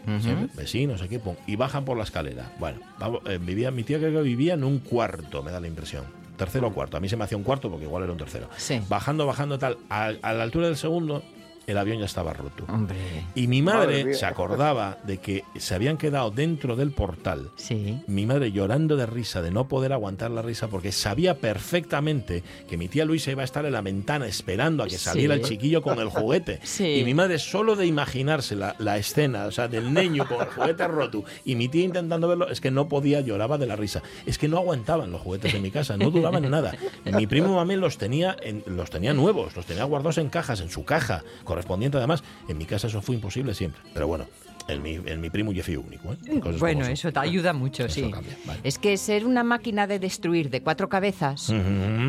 Speaker 1: vecino, no sé qué, y bajan por la escalera. Bueno, vamos, eh, vivía, mi tía creo que vivía en un cuarto, me da la impresión. Tercero o cuarto, a mí se me hacía un cuarto porque igual era un tercero.
Speaker 2: Sí.
Speaker 1: Bajando, bajando, tal, a, a la altura del segundo, el avión ya estaba roto.
Speaker 2: Hombre.
Speaker 1: Y mi
Speaker 4: Madre
Speaker 1: madre se acordaba de que se habían quedado dentro del portal
Speaker 2: Sí.
Speaker 1: mi madre llorando de risa, de no poder aguantar la risa, porque sabía perfectamente que mi tía Luisa iba a estar en la ventana esperando a que
Speaker 2: Sí.
Speaker 1: saliera el chiquillo con el juguete.
Speaker 2: Sí.
Speaker 1: Y mi madre, solo de imaginarse la, la escena, o sea, del niño con el juguete roto y mi tía intentando verlo, es que no podía, lloraba de la risa. Es que no aguantaban los juguetes en mi casa, no duraban nada. Mi primo Mamén los tenía, en- los tenía nuevos, los tenía guardados en cajas, en su caja, correspondiente además. En mi casa eso fue imposible siempre. Pero bueno, en mi, en mi primo yo fui único. ¿eh?
Speaker 2: Bueno, eso te ayuda mucho,
Speaker 1: Eso
Speaker 2: sí.
Speaker 1: cambia, vale.
Speaker 2: Es que ser una máquina de destruir de cuatro cabezas,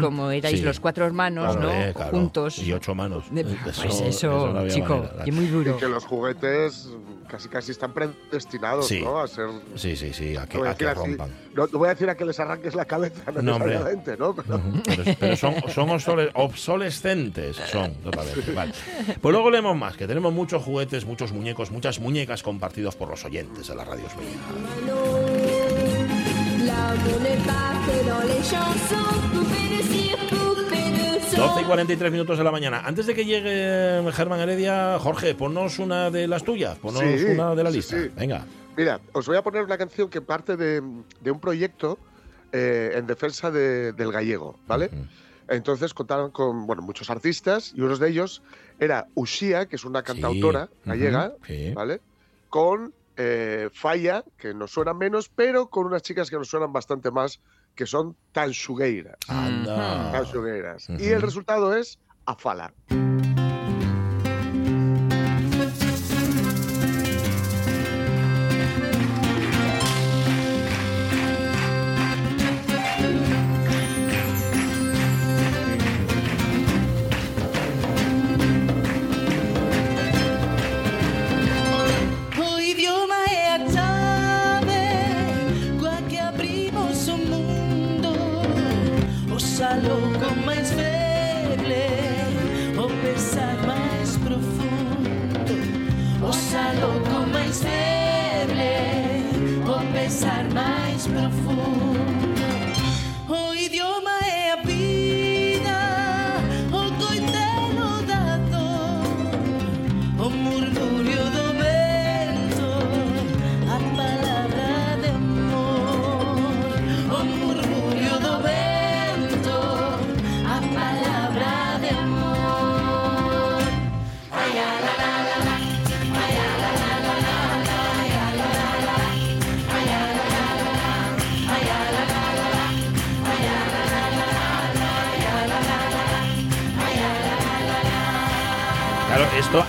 Speaker 2: como erais
Speaker 1: Sí.
Speaker 2: los cuatro hermanos, ¿no?
Speaker 1: claro.
Speaker 2: Juntos.
Speaker 1: Y ocho manos.
Speaker 2: De-
Speaker 1: Eh,
Speaker 2: pues eso,
Speaker 1: no
Speaker 2: chico,
Speaker 1: manera, claro.
Speaker 2: y muy duro.
Speaker 4: Y que los juguetes casi casi están predestinados,
Speaker 1: Sí.
Speaker 4: ¿no? A ser.
Speaker 1: Sí, sí, sí, a que,
Speaker 4: no a
Speaker 1: a que
Speaker 4: así,
Speaker 1: rompan.
Speaker 4: No, no voy a decir a que les arranques la cabeza
Speaker 1: No, hombre.
Speaker 4: necesariamente, ¿no? Pero-
Speaker 1: Pero, pero son, son obsole- obsolescentes, son totalmente. Vale. Pues luego leemos más, que tenemos muchos juguetes, muchos muñecos, muchas muñecas compartidos por los oyentes de la radio Mía.
Speaker 8: L'amour n'est pas que dans les chansons.
Speaker 1: 12 y 43 minutos de la mañana. Antes de que llegue Germán Heredia, Jorge, ponnos una de las tuyas, ponnos
Speaker 4: Sí,
Speaker 1: una de la
Speaker 4: sí,
Speaker 1: lista.
Speaker 4: sí.
Speaker 1: Venga.
Speaker 4: Mira, os voy a poner una canción que parte de, de un proyecto eh, en defensa de- del gallego, ¿vale? Entonces contaron con bueno, muchos artistas y uno de ellos era Uxía, que es una cantautora gallega,
Speaker 1: sí.
Speaker 4: ¿vale? Con eh, Falla, que nos suena menos, pero con unas chicas que nos suenan bastante más, que son Tansugueiras.
Speaker 1: Anda.
Speaker 4: Tansugueiras.
Speaker 1: Ujú.
Speaker 4: Y el resultado es Afala.
Speaker 8: O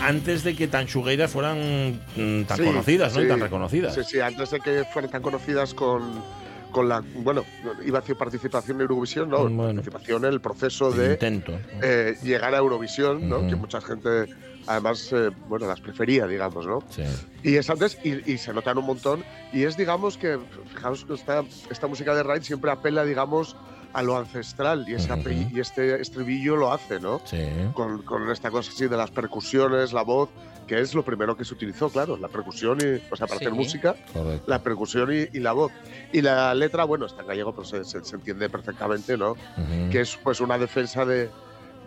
Speaker 1: antes de que Tanchugueiras fueran mm, tan
Speaker 4: Sí,
Speaker 1: conocidas, ¿no? Y
Speaker 4: sí.
Speaker 1: tan reconocidas.
Speaker 4: Sí, sí, antes de que fueran tan conocidas con, con la. Bueno, iba a decir participación en Eurovisión, no,
Speaker 1: Bueno.
Speaker 4: participación en el proceso de
Speaker 1: intento.
Speaker 4: eh, llegar a Eurovisión, ¿no?
Speaker 1: Ujú.
Speaker 4: Que mucha gente, además, eh, bueno, las prefería, digamos, ¿no?
Speaker 1: Sí.
Speaker 4: Y es antes, y, y se notan un montón, y es, digamos, que, fijaos que esta, esta música de Raid siempre apela, digamos, a lo ancestral, y, este estribillo lo hace, ¿no?
Speaker 1: Sí.
Speaker 4: Con, con esta cosa así de las percusiones, la voz, que es lo primero que se utilizó, claro, la percusión, y, o sea, para hacer música,
Speaker 1: Correcto.
Speaker 4: la percusión y, y la voz. Y la letra, bueno, está en gallego, pero se, se- se entiende perfectamente, ¿no? Que es pues una defensa de,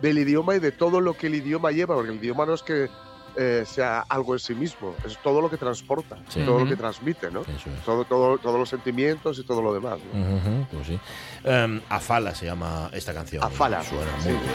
Speaker 4: del idioma y de todo lo que el idioma lleva, porque el idioma no es que eh, sea algo en sí mismo, es todo lo que transporta,
Speaker 1: Sí.
Speaker 4: todo lo que transmite, ¿no?
Speaker 1: Eso es.
Speaker 4: Todo, todo, todos los sentimientos y todo lo demás.
Speaker 1: pues sí. Em, Afala se llama esta canción.
Speaker 4: Afala.
Speaker 1: Suena muy bien.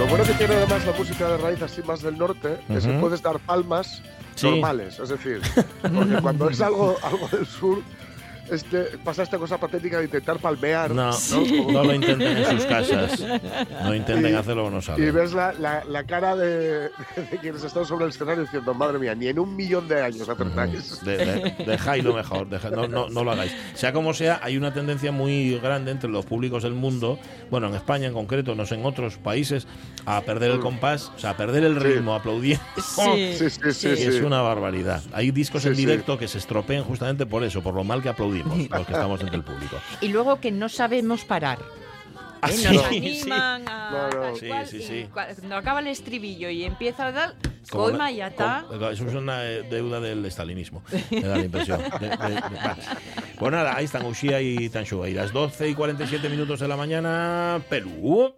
Speaker 4: Lo bueno que tiene además la música de raíz así más del norte es que puedes dar palmas
Speaker 1: Sí.
Speaker 4: normales, es decir, porque cuando es algo, algo del sur este, pasa esta cosa patética de intentar palmear.
Speaker 1: No, no lo intenten en sus casas. No intenten
Speaker 4: Y-
Speaker 1: hacerlo o no
Speaker 4: Y
Speaker 1: saben.
Speaker 4: ves la, la, la cara de, de quienes están sobre el escenario diciendo, madre mía, ni en un millón de años acertáis.
Speaker 1: De, de- dejáislo mejor, deja- no, no- no lo hagáis. Sea como sea, hay una tendencia muy grande entre los públicos del mundo, bueno, en España en concreto, no sé, en otros países, a perder el compás, o sea, a perder el
Speaker 4: Sí.
Speaker 1: ritmo, aplaudiendo.
Speaker 2: Sí.
Speaker 4: Sí, sí, sí,
Speaker 1: Y
Speaker 4: sí.
Speaker 1: Es una barbaridad. Hay discos
Speaker 4: Sí,
Speaker 1: en
Speaker 4: sí.
Speaker 1: directo que se estropean justamente por eso, por lo mal que aplaudimos los que estamos entre el público.
Speaker 2: Y luego que no sabemos parar.
Speaker 1: Ah,
Speaker 2: ¿eh?
Speaker 1: sí,
Speaker 2: Nos
Speaker 1: sí.
Speaker 2: animan a
Speaker 4: No, no.
Speaker 1: Sí,
Speaker 2: cual,
Speaker 1: sí,
Speaker 2: y
Speaker 1: sí.
Speaker 2: Cuando acaba el estribillo y empieza a dar,
Speaker 1: la-
Speaker 2: ya está.
Speaker 1: como- eso es una eh, deuda del estalinismo, me da la impresión. De- de- de- va. pues nada, ahí están Ushia y Tanshuga. Y las 12 y 47 minutos de la mañana, Perú.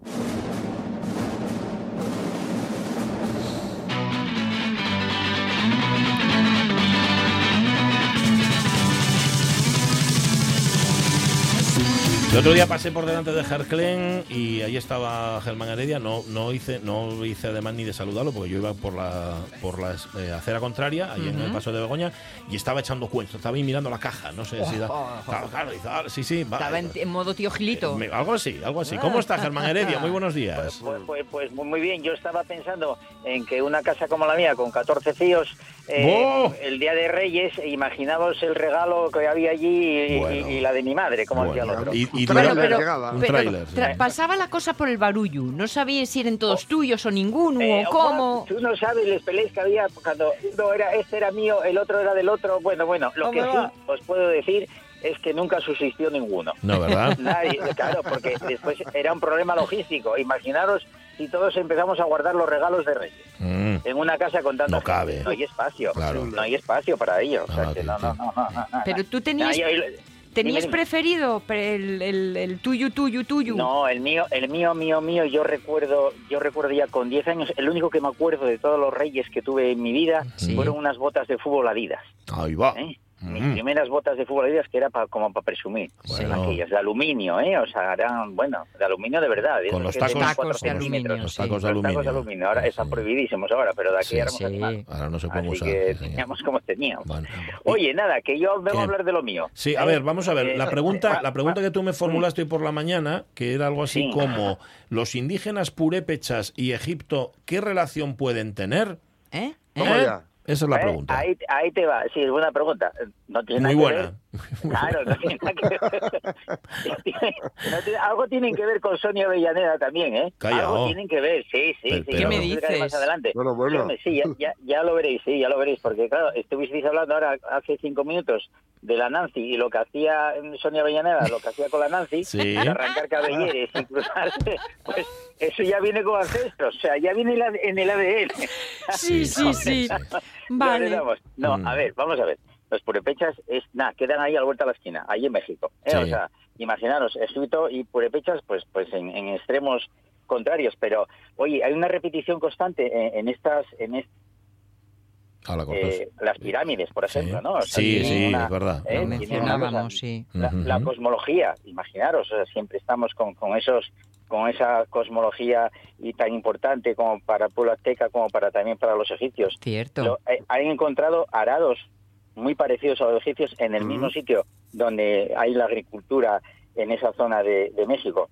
Speaker 1: El otro día pasé por delante de Jerclen y ahí estaba Germán Heredia. No, no hice, no hice además ni de saludarlo porque yo iba por la por la eh, acera contraria, ahí en el paso de Begoña, y estaba echando cuentos, estaba ahí mirando la caja. No sé si da, claro, claro, dice, "Ah, sí, sí, va".
Speaker 2: Estaba en, en modo tío Gilito.
Speaker 1: Me- algo así, algo así. ¿Cómo está Germán Heredia? Muy buenos días.
Speaker 9: Pues, pues, pues muy bien, yo estaba pensando en que una casa como la mía, con 14 fíos, eh,
Speaker 1: ¡Oh!
Speaker 9: el Día de Reyes, imaginaos el regalo que había allí y,
Speaker 1: Bueno.
Speaker 9: la de mi madre, como decía el
Speaker 1: Bueno,
Speaker 9: otro.
Speaker 1: y, y
Speaker 4: Un tráiler
Speaker 1: dura-
Speaker 2: pero-
Speaker 4: llegaba.
Speaker 1: un
Speaker 2: Pero
Speaker 1: tráiler. sí.
Speaker 2: tra- pasaba la cosa por el barullo. No sabía si eran todos tuyos o ninguno
Speaker 9: Eh,
Speaker 2: o cómo.
Speaker 9: Tú no sabes les peleas que había cuando uno era, este era mío, el otro era del otro. Bueno, bueno, lo que
Speaker 2: ¿Cómo
Speaker 9: sí
Speaker 2: va?
Speaker 9: os puedo decir es que nunca subsistió ninguno.
Speaker 1: No, ¿verdad?
Speaker 9: Nadie, claro, porque después era un problema logístico. Imaginaros si todos empezamos a guardar los regalos de Reyes
Speaker 1: Mm,
Speaker 9: en una casa con tanta
Speaker 1: No
Speaker 9: gente.
Speaker 1: cabe.
Speaker 9: No hay espacio.
Speaker 1: Claro.
Speaker 9: No hay espacio para ello. O sea, que
Speaker 1: sí,
Speaker 9: no,
Speaker 1: sí.
Speaker 9: no, no, no, no, no.
Speaker 2: Pero tú tenías, tenías
Speaker 9: dime,
Speaker 2: preferido pre- el, el- el tuyo, tuyo, tuyo.
Speaker 9: No, el mío, el mío, mío, mío, yo recuerdo, yo recuerdo ya con 10 años, el único que me acuerdo de todos los reyes que tuve en mi vida
Speaker 2: Sí.
Speaker 9: fueron unas botas de fútbol Adidas.
Speaker 1: Ahí va.
Speaker 9: ¿eh? Mis
Speaker 1: Mm.
Speaker 9: primeras botas de fútbol que era pa- como para presumir.
Speaker 1: Bueno.
Speaker 9: Aquellas de aluminio, ¿eh? O sea, eran, bueno, de aluminio de verdad.
Speaker 1: Con los tacos,
Speaker 2: Tacos
Speaker 9: cuatro
Speaker 2: de
Speaker 9: centímetros.
Speaker 2: aluminio,
Speaker 1: Los
Speaker 2: sí.
Speaker 1: tacos de
Speaker 9: Los
Speaker 1: aluminio.
Speaker 9: tacos de aluminio, ahora están
Speaker 1: Sí.
Speaker 9: prohibidísimos ahora, pero de aquí
Speaker 1: Sí,
Speaker 9: éramos
Speaker 2: sí.
Speaker 9: animales.
Speaker 1: Ahora no se pueden
Speaker 9: Así
Speaker 1: usar.
Speaker 9: que teníamos como teníamos.
Speaker 1: Bueno.
Speaker 9: Oye, nada, que yo vengo a hablar de lo mío.
Speaker 1: Sí, a
Speaker 9: ¿eh?
Speaker 1: ver, vamos a ver. La pregunta, la pregunta que tú me formulaste hoy por la mañana, que era algo así
Speaker 9: Sí.
Speaker 1: como los indígenas purépechas y Egipto, ¿qué relación pueden tener?
Speaker 2: ¿Eh?
Speaker 4: Toma
Speaker 1: ¿Eh?
Speaker 4: ya.
Speaker 1: Esa es la
Speaker 9: Eh,
Speaker 1: pregunta.
Speaker 9: Ahí, ahí te va, sí, es buena pregunta. No tiene
Speaker 1: Muy
Speaker 9: nada que
Speaker 1: buena.
Speaker 9: ver. Claro, no tiene nada que ver. No tiene- algo tienen que ver con Sonia Avellaneda también, ¿eh?
Speaker 1: Calla,
Speaker 9: algo
Speaker 1: oh.
Speaker 9: tienen que ver, sí, sí.
Speaker 1: Pero-
Speaker 9: sí
Speaker 1: ¿Qué me
Speaker 2: dices?
Speaker 9: Más adelante.
Speaker 4: Bueno, bueno.
Speaker 9: Sí, ya, ya, ya lo veréis, sí, ya lo veréis, porque claro, estuvisteis hablando ahora hace cinco minutos de la Nancy y lo que hacía Sonia Avellaneda, lo que hacía con la Nancy,
Speaker 1: Sí.
Speaker 9: arrancar cabelleres y cruzarse, pues eso ya viene con ancestros, o sea, ya viene en el ADN.
Speaker 2: Sí, sí, sí. Vale.
Speaker 9: No,
Speaker 1: Mm.
Speaker 9: a ver, vamos a ver. Los purépechas es nada, quedan ahí a la vuelta de la esquina, ahí en México. ¿eh?
Speaker 1: Sí.
Speaker 9: O sea, imaginaros, Egipto y purépechas, pues, pues en, en extremos contrarios. Pero, oye, hay una repetición constante en, en estas, en est-
Speaker 1: cortas.
Speaker 9: eh, las pirámides, por
Speaker 1: Sí.
Speaker 9: ejemplo, ¿no? O sea,
Speaker 1: Sí, sí,
Speaker 9: una-
Speaker 1: es verdad.
Speaker 9: ¿eh?
Speaker 2: Mencionábamos, sí.
Speaker 9: la, la cosmología, imaginaros, o sea, siempre estamos con, con esos con esa cosmología y tan importante como para el pueblo azteca como para también para los egipcios.
Speaker 2: Cierto.
Speaker 9: Lo- eh, han encontrado arados muy parecidos a los egipcios en el mismo sitio donde hay la agricultura en esa zona de, de México.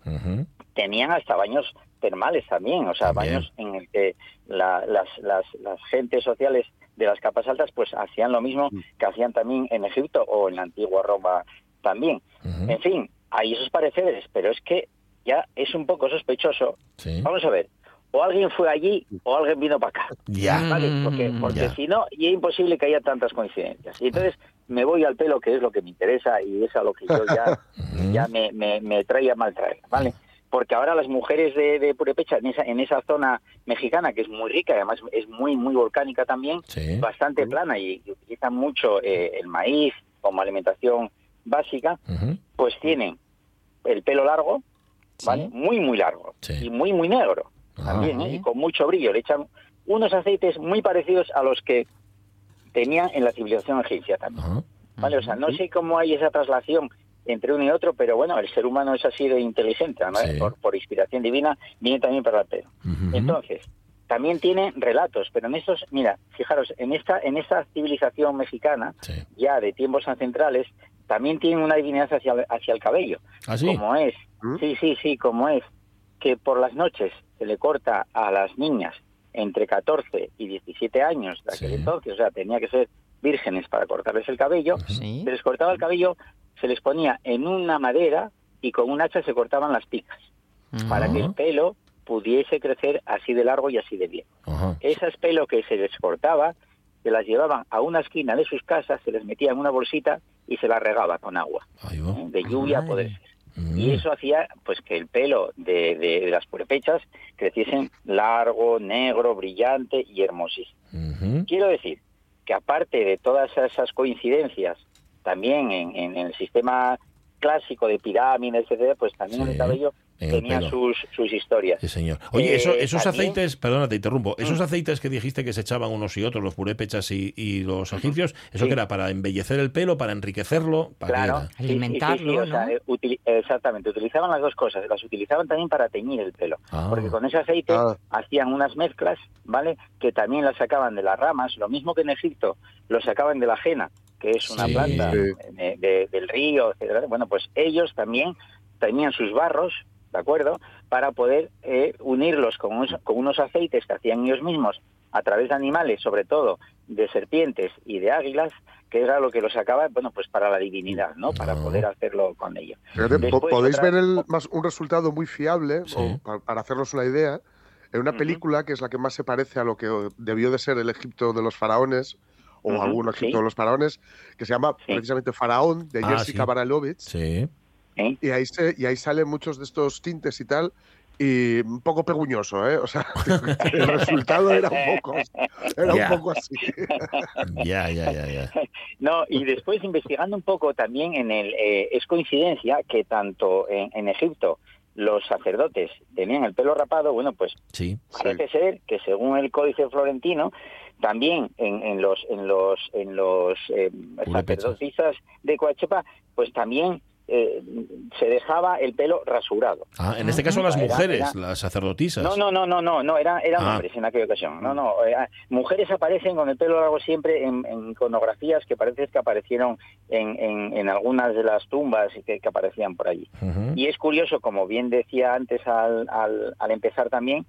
Speaker 9: Tenían hasta baños termales también, o sea,
Speaker 1: También.
Speaker 9: baños en el que la- las, las, las gentes sociales de las capas altas pues hacían lo mismo que hacían también en Egipto o en la antigua Roma también. En fin, hay esos pareceres, pero es que ya es un poco sospechoso.
Speaker 1: Sí.
Speaker 9: Vamos a ver, o alguien fue allí o alguien vino para acá.
Speaker 1: Ya.
Speaker 9: ¿vale? Porque, porque
Speaker 1: Ya.
Speaker 9: si no, y es imposible que haya tantas coincidencias. Y entonces me voy al pelo, que es lo que me interesa y es a lo que yo ya, ya me, me, me trae a mal traer, ¿vale? Porque ahora las mujeres de, de Purepecha, en esa, en esa zona mexicana, que es muy rica, además es muy, muy volcánica también,
Speaker 1: Sí.
Speaker 9: bastante plana y, y utilizan mucho eh, el maíz como alimentación básica, pues tienen el pelo largo, ¿vale? Muy, muy largo.
Speaker 1: Sí.
Speaker 9: Y muy, muy negro. También, ¿eh? Y con mucho brillo. Le echan unos aceites muy parecidos a los que tenían en la civilización egipcia también.
Speaker 1: Ajá.
Speaker 9: ¿Vale? O sea, no sé cómo hay esa traslación entre uno y otro, pero bueno, el ser humano es así de inteligente, ¿no?
Speaker 1: Sí.
Speaker 9: por, por inspiración divina, viene también para el pelo.
Speaker 1: Ujú.
Speaker 9: Entonces, también tiene relatos, pero en estos, mira, fijaros, en esta, en esta civilización mexicana,
Speaker 1: Sí.
Speaker 9: ya de tiempos ancestrales, también tiene una divinidad hacia, hacia el cabello.
Speaker 1: ¿Ah, sí?
Speaker 9: Como es, sí, sí, sí, como es que por las noches se le corta a las niñas entre 14 y 17 años de aquel
Speaker 1: Sí.
Speaker 9: entonces, o sea, tenía que ser vírgenes para cortarles el cabello,
Speaker 2: Sí.
Speaker 9: se les cortaba el cabello, se les ponía en una madera y con un hacha se cortaban las picas para que el pelo pudiese crecer así de largo y así de bien. Esas pelo que se les cortaba, se las llevaban a una esquina de sus casas, se les metía en una bolsita y se las regaba con agua. ¿eh? de lluvia a poder ser.
Speaker 1: Mm.
Speaker 9: Y eso hacía pues que el pelo de, de- de las purepechas creciesen largo, negro, brillante y hermosísimo. Quiero decir que aparte de todas esas coincidencias, también en, en el sistema clásico de pirámides, etcétera, pues también
Speaker 1: Sí,
Speaker 9: el cabello
Speaker 1: en el
Speaker 9: tenía sus, sus historias.
Speaker 1: Sí, señor. Oye,
Speaker 9: Eh,
Speaker 1: eso- esos
Speaker 9: también-
Speaker 1: aceites, perdona, te interrumpo, esos
Speaker 9: Mm.
Speaker 1: aceites que dijiste que se echaban unos y otros, los purépechas y, y los egipcios, ¿eso
Speaker 9: Sí.
Speaker 1: que era? ¿Para embellecer el pelo, para enriquecerlo? ¿Para
Speaker 9: Claro,
Speaker 1: era?
Speaker 9: sí, sí, sí,
Speaker 2: Alimentarlo,
Speaker 9: sí, o sea,
Speaker 2: ¿no?
Speaker 9: eh, exactamente, utilizaban las dos cosas, las utilizaban también para teñir el pelo,
Speaker 1: Ah.
Speaker 9: porque con ese aceite
Speaker 4: Ah.
Speaker 9: hacían unas mezclas, ¿vale? Que también las sacaban de las ramas, lo mismo que en Egipto, lo sacaban de la ajena, que es una
Speaker 1: Sí.
Speaker 9: planta de- de- del río, etcétera. Bueno, pues ellos también tenían sus barros, ¿de acuerdo? Para poder eh, unirlos con unos, con unos aceites que hacían ellos mismos a través de animales, sobre todo de serpientes y de águilas, que era lo que los sacaba, bueno, pues para la divinidad, ¿no? Para poder hacerlo con ello.
Speaker 4: Fíjate, po-
Speaker 9: Después,
Speaker 4: podéis
Speaker 9: otra-
Speaker 4: ver el, más, un resultado muy fiable,
Speaker 1: Sí.
Speaker 4: o pa- para hacernos una idea, en una película que es la que más se parece a lo que debió de ser el Egipto de los faraones, o algún Egipto
Speaker 9: sí.
Speaker 4: de los faraones, que se llama
Speaker 9: Sí.
Speaker 4: precisamente Faraón, de
Speaker 1: Ah,
Speaker 4: Jessica
Speaker 1: sí.
Speaker 4: Baralovich,
Speaker 1: Sí.
Speaker 9: ¿Eh?
Speaker 4: y ahí, se, y ahí salen muchos de estos tintes y tal, y un poco peguñoso, ¿eh? O sea, el resultado era un poco, era
Speaker 1: Ya.
Speaker 4: un poco así.
Speaker 1: Ya, ya, ya, ya.
Speaker 9: No, y después investigando un poco también en el eh, es coincidencia que tanto en, en Egipto los sacerdotes tenían el pelo rapado, bueno, pues
Speaker 1: Sí.
Speaker 9: parece ser que según el Códice Florentino también en, en los en los en los eh, sacerdotisas de Coachepa, pues también eh, se dejaba el pelo rasurado.
Speaker 1: Ah, en este caso las mujeres,
Speaker 9: era-
Speaker 1: las sacerdotisas.
Speaker 9: No, no, no, no, no, no, eran, eran
Speaker 1: Ah.
Speaker 9: hombres en aquella ocasión. No, no, eh, mujeres aparecen con el pelo largo siempre en, en iconografías que parece que aparecieron en, en, en algunas de las tumbas que, que aparecían por allí. Y es curioso, como bien decía antes al, al, al empezar también,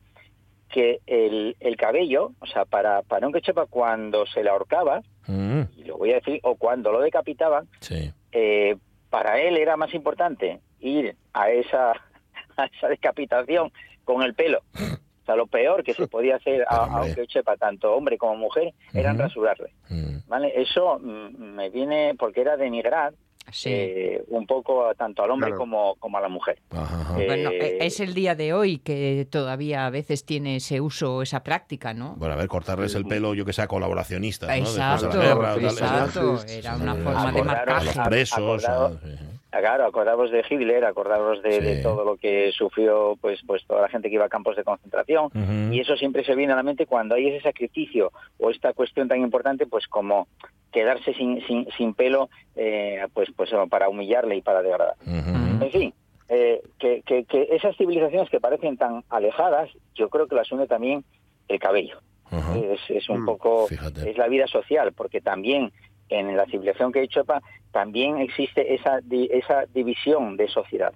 Speaker 9: que el, el cabello, o sea, para, para un quechepa cuando se le ahorcaba,
Speaker 1: Mm,
Speaker 9: y lo voy a decir, o cuando lo decapitaban,
Speaker 1: Sí.
Speaker 9: eh, para él era más importante ir a esa, a esa decapitación con el pelo. O sea, lo peor que se podía hacer a, a un
Speaker 1: Hombre.
Speaker 9: quechepa, tanto hombre como mujer, era
Speaker 1: Ujú.
Speaker 9: rasurarle. ¿Vale? Eso mm, me viene porque era denigrar
Speaker 2: Sí.
Speaker 9: eh, un poco a- tanto al hombre
Speaker 4: Claro.
Speaker 9: como, como a la mujer.
Speaker 1: Ajá, ajá.
Speaker 9: Eh,
Speaker 2: Bueno, e- es el día de hoy que todavía a veces tiene ese uso, esa práctica, ¿no?
Speaker 1: Bueno, a ver, cortarles el pelo, yo que sea colaboracionistas, ¿no? Después de la
Speaker 2: Exacto,
Speaker 1: guerra o tal, eso-
Speaker 2: exacto.
Speaker 4: sí,
Speaker 2: Era una
Speaker 4: sí,
Speaker 2: forma de
Speaker 1: A
Speaker 9: Acordaros-
Speaker 1: los
Speaker 2: marcaje.
Speaker 1: presos.
Speaker 9: acordado-
Speaker 1: sí, sí.
Speaker 9: Ah, Claro, acordaros de Hitler, acordaros de,
Speaker 1: Sí.
Speaker 9: de todo lo que sufrió pues pues toda la gente que iba a campos de concentración y eso siempre se viene a la mente cuando hay ese sacrificio o esta cuestión tan importante pues como quedarse sin, sin, sin pelo eh, pues pues para humillarle y para degradar.
Speaker 1: Ujú.
Speaker 9: En fin, eh, que, que- que esas civilizaciones que parecen tan alejadas, yo creo que las une también el cabello. Es, es un
Speaker 4: Mm,
Speaker 9: poco,
Speaker 1: fíjate.
Speaker 9: es la vida social, porque también en la civilización que he dicho, Epa, también existe esa, di- esa división de sociedad.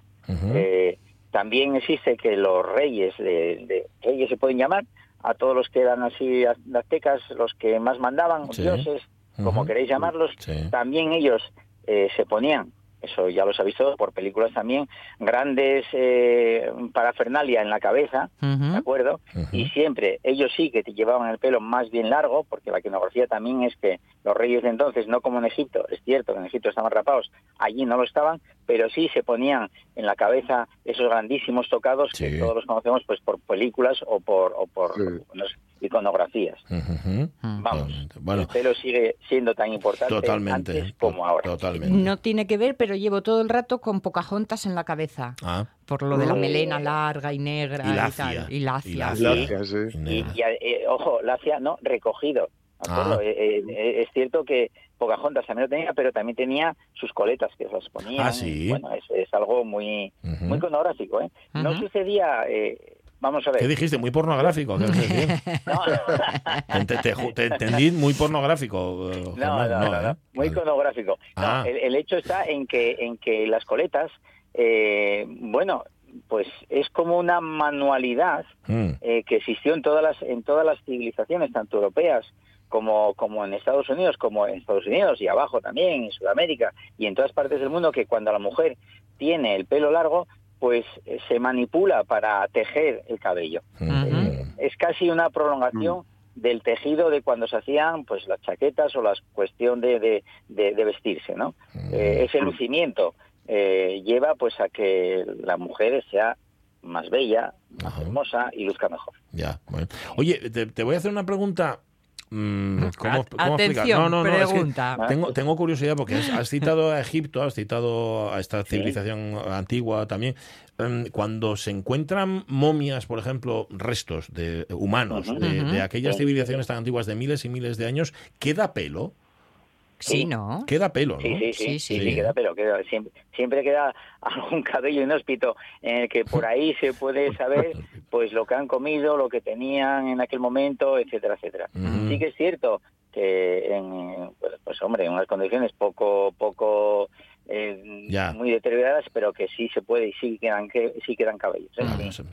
Speaker 9: Eh, también existe que los reyes, de, de- reyes se pueden llamar, a todos los que eran así az- aztecas, los que más mandaban,
Speaker 1: Sí.
Speaker 9: dioses, como queréis llamarlos,
Speaker 1: Sí.
Speaker 9: también ellos eh, se ponían, eso ya los ha visto por películas también, grandes eh, parafernalia en la cabeza, ¿de acuerdo? Y siempre, ellos sí que te llevaban el pelo más bien largo, porque la iconografía también es que los reyes de entonces, no como en Egipto, es cierto que en Egipto estaban rapados, allí no lo estaban, pero sí se ponían en la cabeza esos grandísimos tocados
Speaker 1: Sí.
Speaker 9: que todos los conocemos pues por películas o por, o por
Speaker 4: Sí.
Speaker 9: no sé, iconografías. Vamos,
Speaker 1: Totalmente. Bueno,
Speaker 9: el pelo sigue siendo tan importante
Speaker 1: totalmente.
Speaker 9: antes como ahora.
Speaker 1: Totalmente.
Speaker 2: No tiene que ver, pero llevo todo el rato con Pocahontas en la cabeza.
Speaker 1: Ah,
Speaker 2: Por lo de la
Speaker 9: Mm.
Speaker 2: melena larga y negra
Speaker 1: Y
Speaker 2: y,
Speaker 1: lacia.
Speaker 2: tal. Y lacia.
Speaker 1: Y lacia.
Speaker 4: sí.
Speaker 1: y
Speaker 9: eh, ojo, la hacía, no, recogido.
Speaker 1: Ah.
Speaker 9: Eh, eh, es cierto que Pocahontas también lo tenía, pero también tenía sus coletas que se las ponían.
Speaker 1: Ah, sí.
Speaker 9: Bueno, es, es algo muy,
Speaker 1: Ujú.
Speaker 9: muy iconográfico, ¿eh? No
Speaker 2: Ujú.
Speaker 9: sucedía, eh, vamos a ver.
Speaker 1: ¿Qué dijiste? Muy pornográfico. ¿qué?
Speaker 9: No,
Speaker 1: Te, te- te- te entendí muy pornográfico. eh,
Speaker 9: no, no, no, no,
Speaker 1: ¿eh?
Speaker 9: muy. No,
Speaker 1: Ah.
Speaker 9: el, el hecho está en que, en que las coletas, eh, bueno, pues es como una manualidad
Speaker 1: Mm.
Speaker 9: eh, que existió en todas las en todas las civilizaciones tanto europeas como como en Estados Unidos como en Estados Unidos y abajo también en Sudamérica y en todas partes del mundo que cuando la mujer tiene el pelo largo pues eh, se manipula para tejer el cabello
Speaker 1: Mm.
Speaker 9: Es casi una prolongación del tejido de cuando se hacían pues las chaquetas o la cuestión de, de, de- de vestirse no Eh, ese lucimiento eh, lleva pues a que la mujer sea más bella más
Speaker 1: Ajá.
Speaker 9: hermosa y luzca mejor
Speaker 1: Ya, bueno. Oye, te, te voy a hacer una pregunta. Mm, ¿Cómo, cómo
Speaker 2: atención,
Speaker 1: No, no, no, es que
Speaker 2: pregunta.
Speaker 1: tengo, tengo curiosidad porque has, citado a Egipto, has citado a esta civilización antigua también. Em, Cuando se encuentran momias, por ejemplo, restos de humanos de, aquellas civilizaciones tan antiguas de miles y miles de años, ¿queda pelo?
Speaker 2: Sí, ¿no?
Speaker 1: Queda pelo, ¿no?
Speaker 9: Sí, sí, sí,
Speaker 2: Sí,
Speaker 9: sí,
Speaker 2: sí.
Speaker 9: sí, queda pelo, queda, siempre, siempre queda algún cabello inhóspito en el que por ahí se puede saber pues lo que han comido, lo que tenían en aquel momento, etcétera, etcétera. Sí que es cierto que en, pues, pues, hombre, en unas condiciones poco, poco eh,
Speaker 1: Ya.
Speaker 9: muy deterioradas, pero que sí se puede y sí quedan, que, sí quedan cabellos. ¿eh?
Speaker 1: Ah, no sé,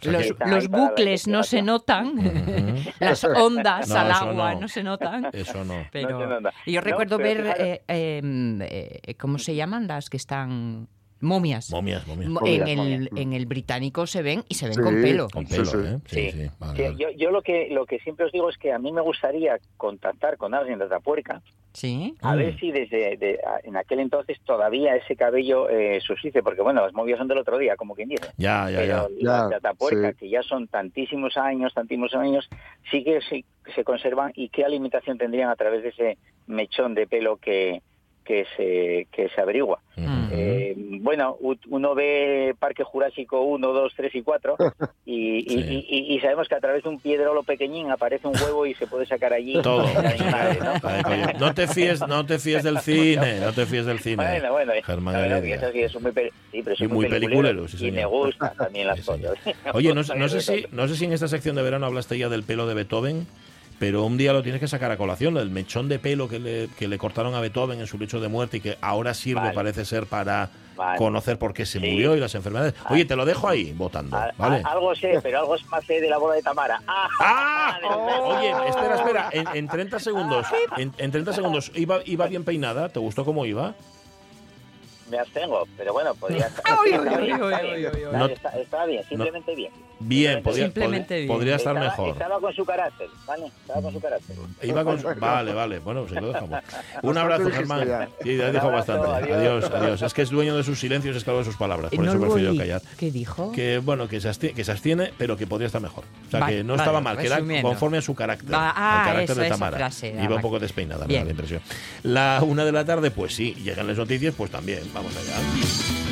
Speaker 2: Los, bucles no se notan, las ondas
Speaker 1: No,
Speaker 2: al agua
Speaker 1: no.
Speaker 2: no. se notan.
Speaker 1: Eso no.
Speaker 2: Pero
Speaker 9: se nota.
Speaker 2: yo
Speaker 9: No,
Speaker 2: recuerdo
Speaker 9: pero
Speaker 2: ver, eh, eh, eh, ¿cómo se llaman las que están momias?
Speaker 1: Momias, momias.
Speaker 2: Mo-
Speaker 4: Momias,
Speaker 2: en, el,
Speaker 9: momias.
Speaker 2: en el británico se ven y se ven
Speaker 4: Sí.
Speaker 2: con pelo.
Speaker 1: Con pelo,
Speaker 4: sí.
Speaker 1: ¿eh? Sí,
Speaker 9: Sí.
Speaker 1: sí. Vale,
Speaker 9: Sí,
Speaker 1: vale.
Speaker 9: yo, yo lo que lo que siempre os digo es que a mí me gustaría contactar con alguien de Atapuerca
Speaker 2: Sí.
Speaker 9: a
Speaker 1: Mm.
Speaker 9: ver si desde de- a- en aquel entonces todavía ese cabello eh, subsiste, porque bueno, las movias son del otro día, como quien dice.
Speaker 1: Ya, ya, ya.
Speaker 9: Pero las
Speaker 4: Ya,
Speaker 9: de Atapuerca,
Speaker 4: sí.
Speaker 9: que ya son tantísimos años, tantísimos años, sí que se conservan y qué alimentación tendrían a través de ese mechón de pelo que, que se que se averigua.
Speaker 1: Ujú.
Speaker 9: Eh, bueno, uno ve Parque Jurásico 1, 2, 3 y 4 y,
Speaker 1: Sí.
Speaker 9: y- y- y sabemos que a través de un piedrolo pequeñín aparece un huevo y se puede sacar allí
Speaker 1: Todo.
Speaker 9: el animal, ¿no?
Speaker 1: No te fíes, no te fíes del cine, no te fíes del cine.
Speaker 9: Bueno, bueno,
Speaker 1: Germán Heredia.
Speaker 9: que eso sí, es muy, sí, pero
Speaker 1: Y
Speaker 9: soy
Speaker 1: muy peliculero, sí,
Speaker 9: y me gustan también las cosas.
Speaker 1: Oye, no, no sé si, no sé si en esta sección de verano hablaste ya del pelo de Beethoven, pero un día lo tienes que sacar a colación, el mechón de pelo que le, que le cortaron a Beethoven en su lecho de muerte y que ahora sirve,
Speaker 9: Vale.
Speaker 1: parece ser, para
Speaker 9: Vale.
Speaker 1: conocer por qué se
Speaker 9: Sí.
Speaker 1: murió y las enfermedades. Oye, te lo dejo ahí votando,
Speaker 9: A- a-
Speaker 1: ¿vale?
Speaker 9: algo sé, pero algo es más de la boda de Tamara. ¡Ah!
Speaker 1: ¡Ah! Oye, espera, espera, en, en 30 segundos, en, en 30 segundos, ¿iba, ¿iba bien peinada? ¿Te gustó cómo iba?
Speaker 9: Me abstengo, pero bueno, podría estar.
Speaker 2: Ay,
Speaker 9: bien. Está-
Speaker 1: No-
Speaker 9: Estaba bien, simplemente bien.
Speaker 1: Bien, podría,
Speaker 2: Simplemente
Speaker 1: pod-
Speaker 2: bien.
Speaker 1: podría estar
Speaker 9: Estaba-
Speaker 1: mejor.
Speaker 9: Estaba con su carácter, ¿vale? Estaba con su carácter.
Speaker 1: Iba con su- Vale, vale. Bueno, pues ahí lo dejamos. Un abrazo, Germán.
Speaker 4: ya.
Speaker 1: Sí, ya dijo bastante. Adiós,
Speaker 9: adiós.
Speaker 1: Es que es dueño de sus silencios, esclavo de sus palabras. Por eso
Speaker 2: lo
Speaker 1: prefiero callar.
Speaker 2: ¿Qué dijo?
Speaker 1: Que bueno, que se, abstiene, que se abstiene, pero que podría estar mejor. O sea,
Speaker 2: Vale,
Speaker 1: que no
Speaker 2: vale,
Speaker 1: estaba mal, que era conforme a su carácter.
Speaker 2: Va- ah,
Speaker 1: al carácter
Speaker 2: eso,
Speaker 1: de Tamara.
Speaker 2: frase,
Speaker 1: Iba un poco despeinada, me da la impresión. La una de la tarde, pues sí, llegan las noticias, pues también. Vamos allá.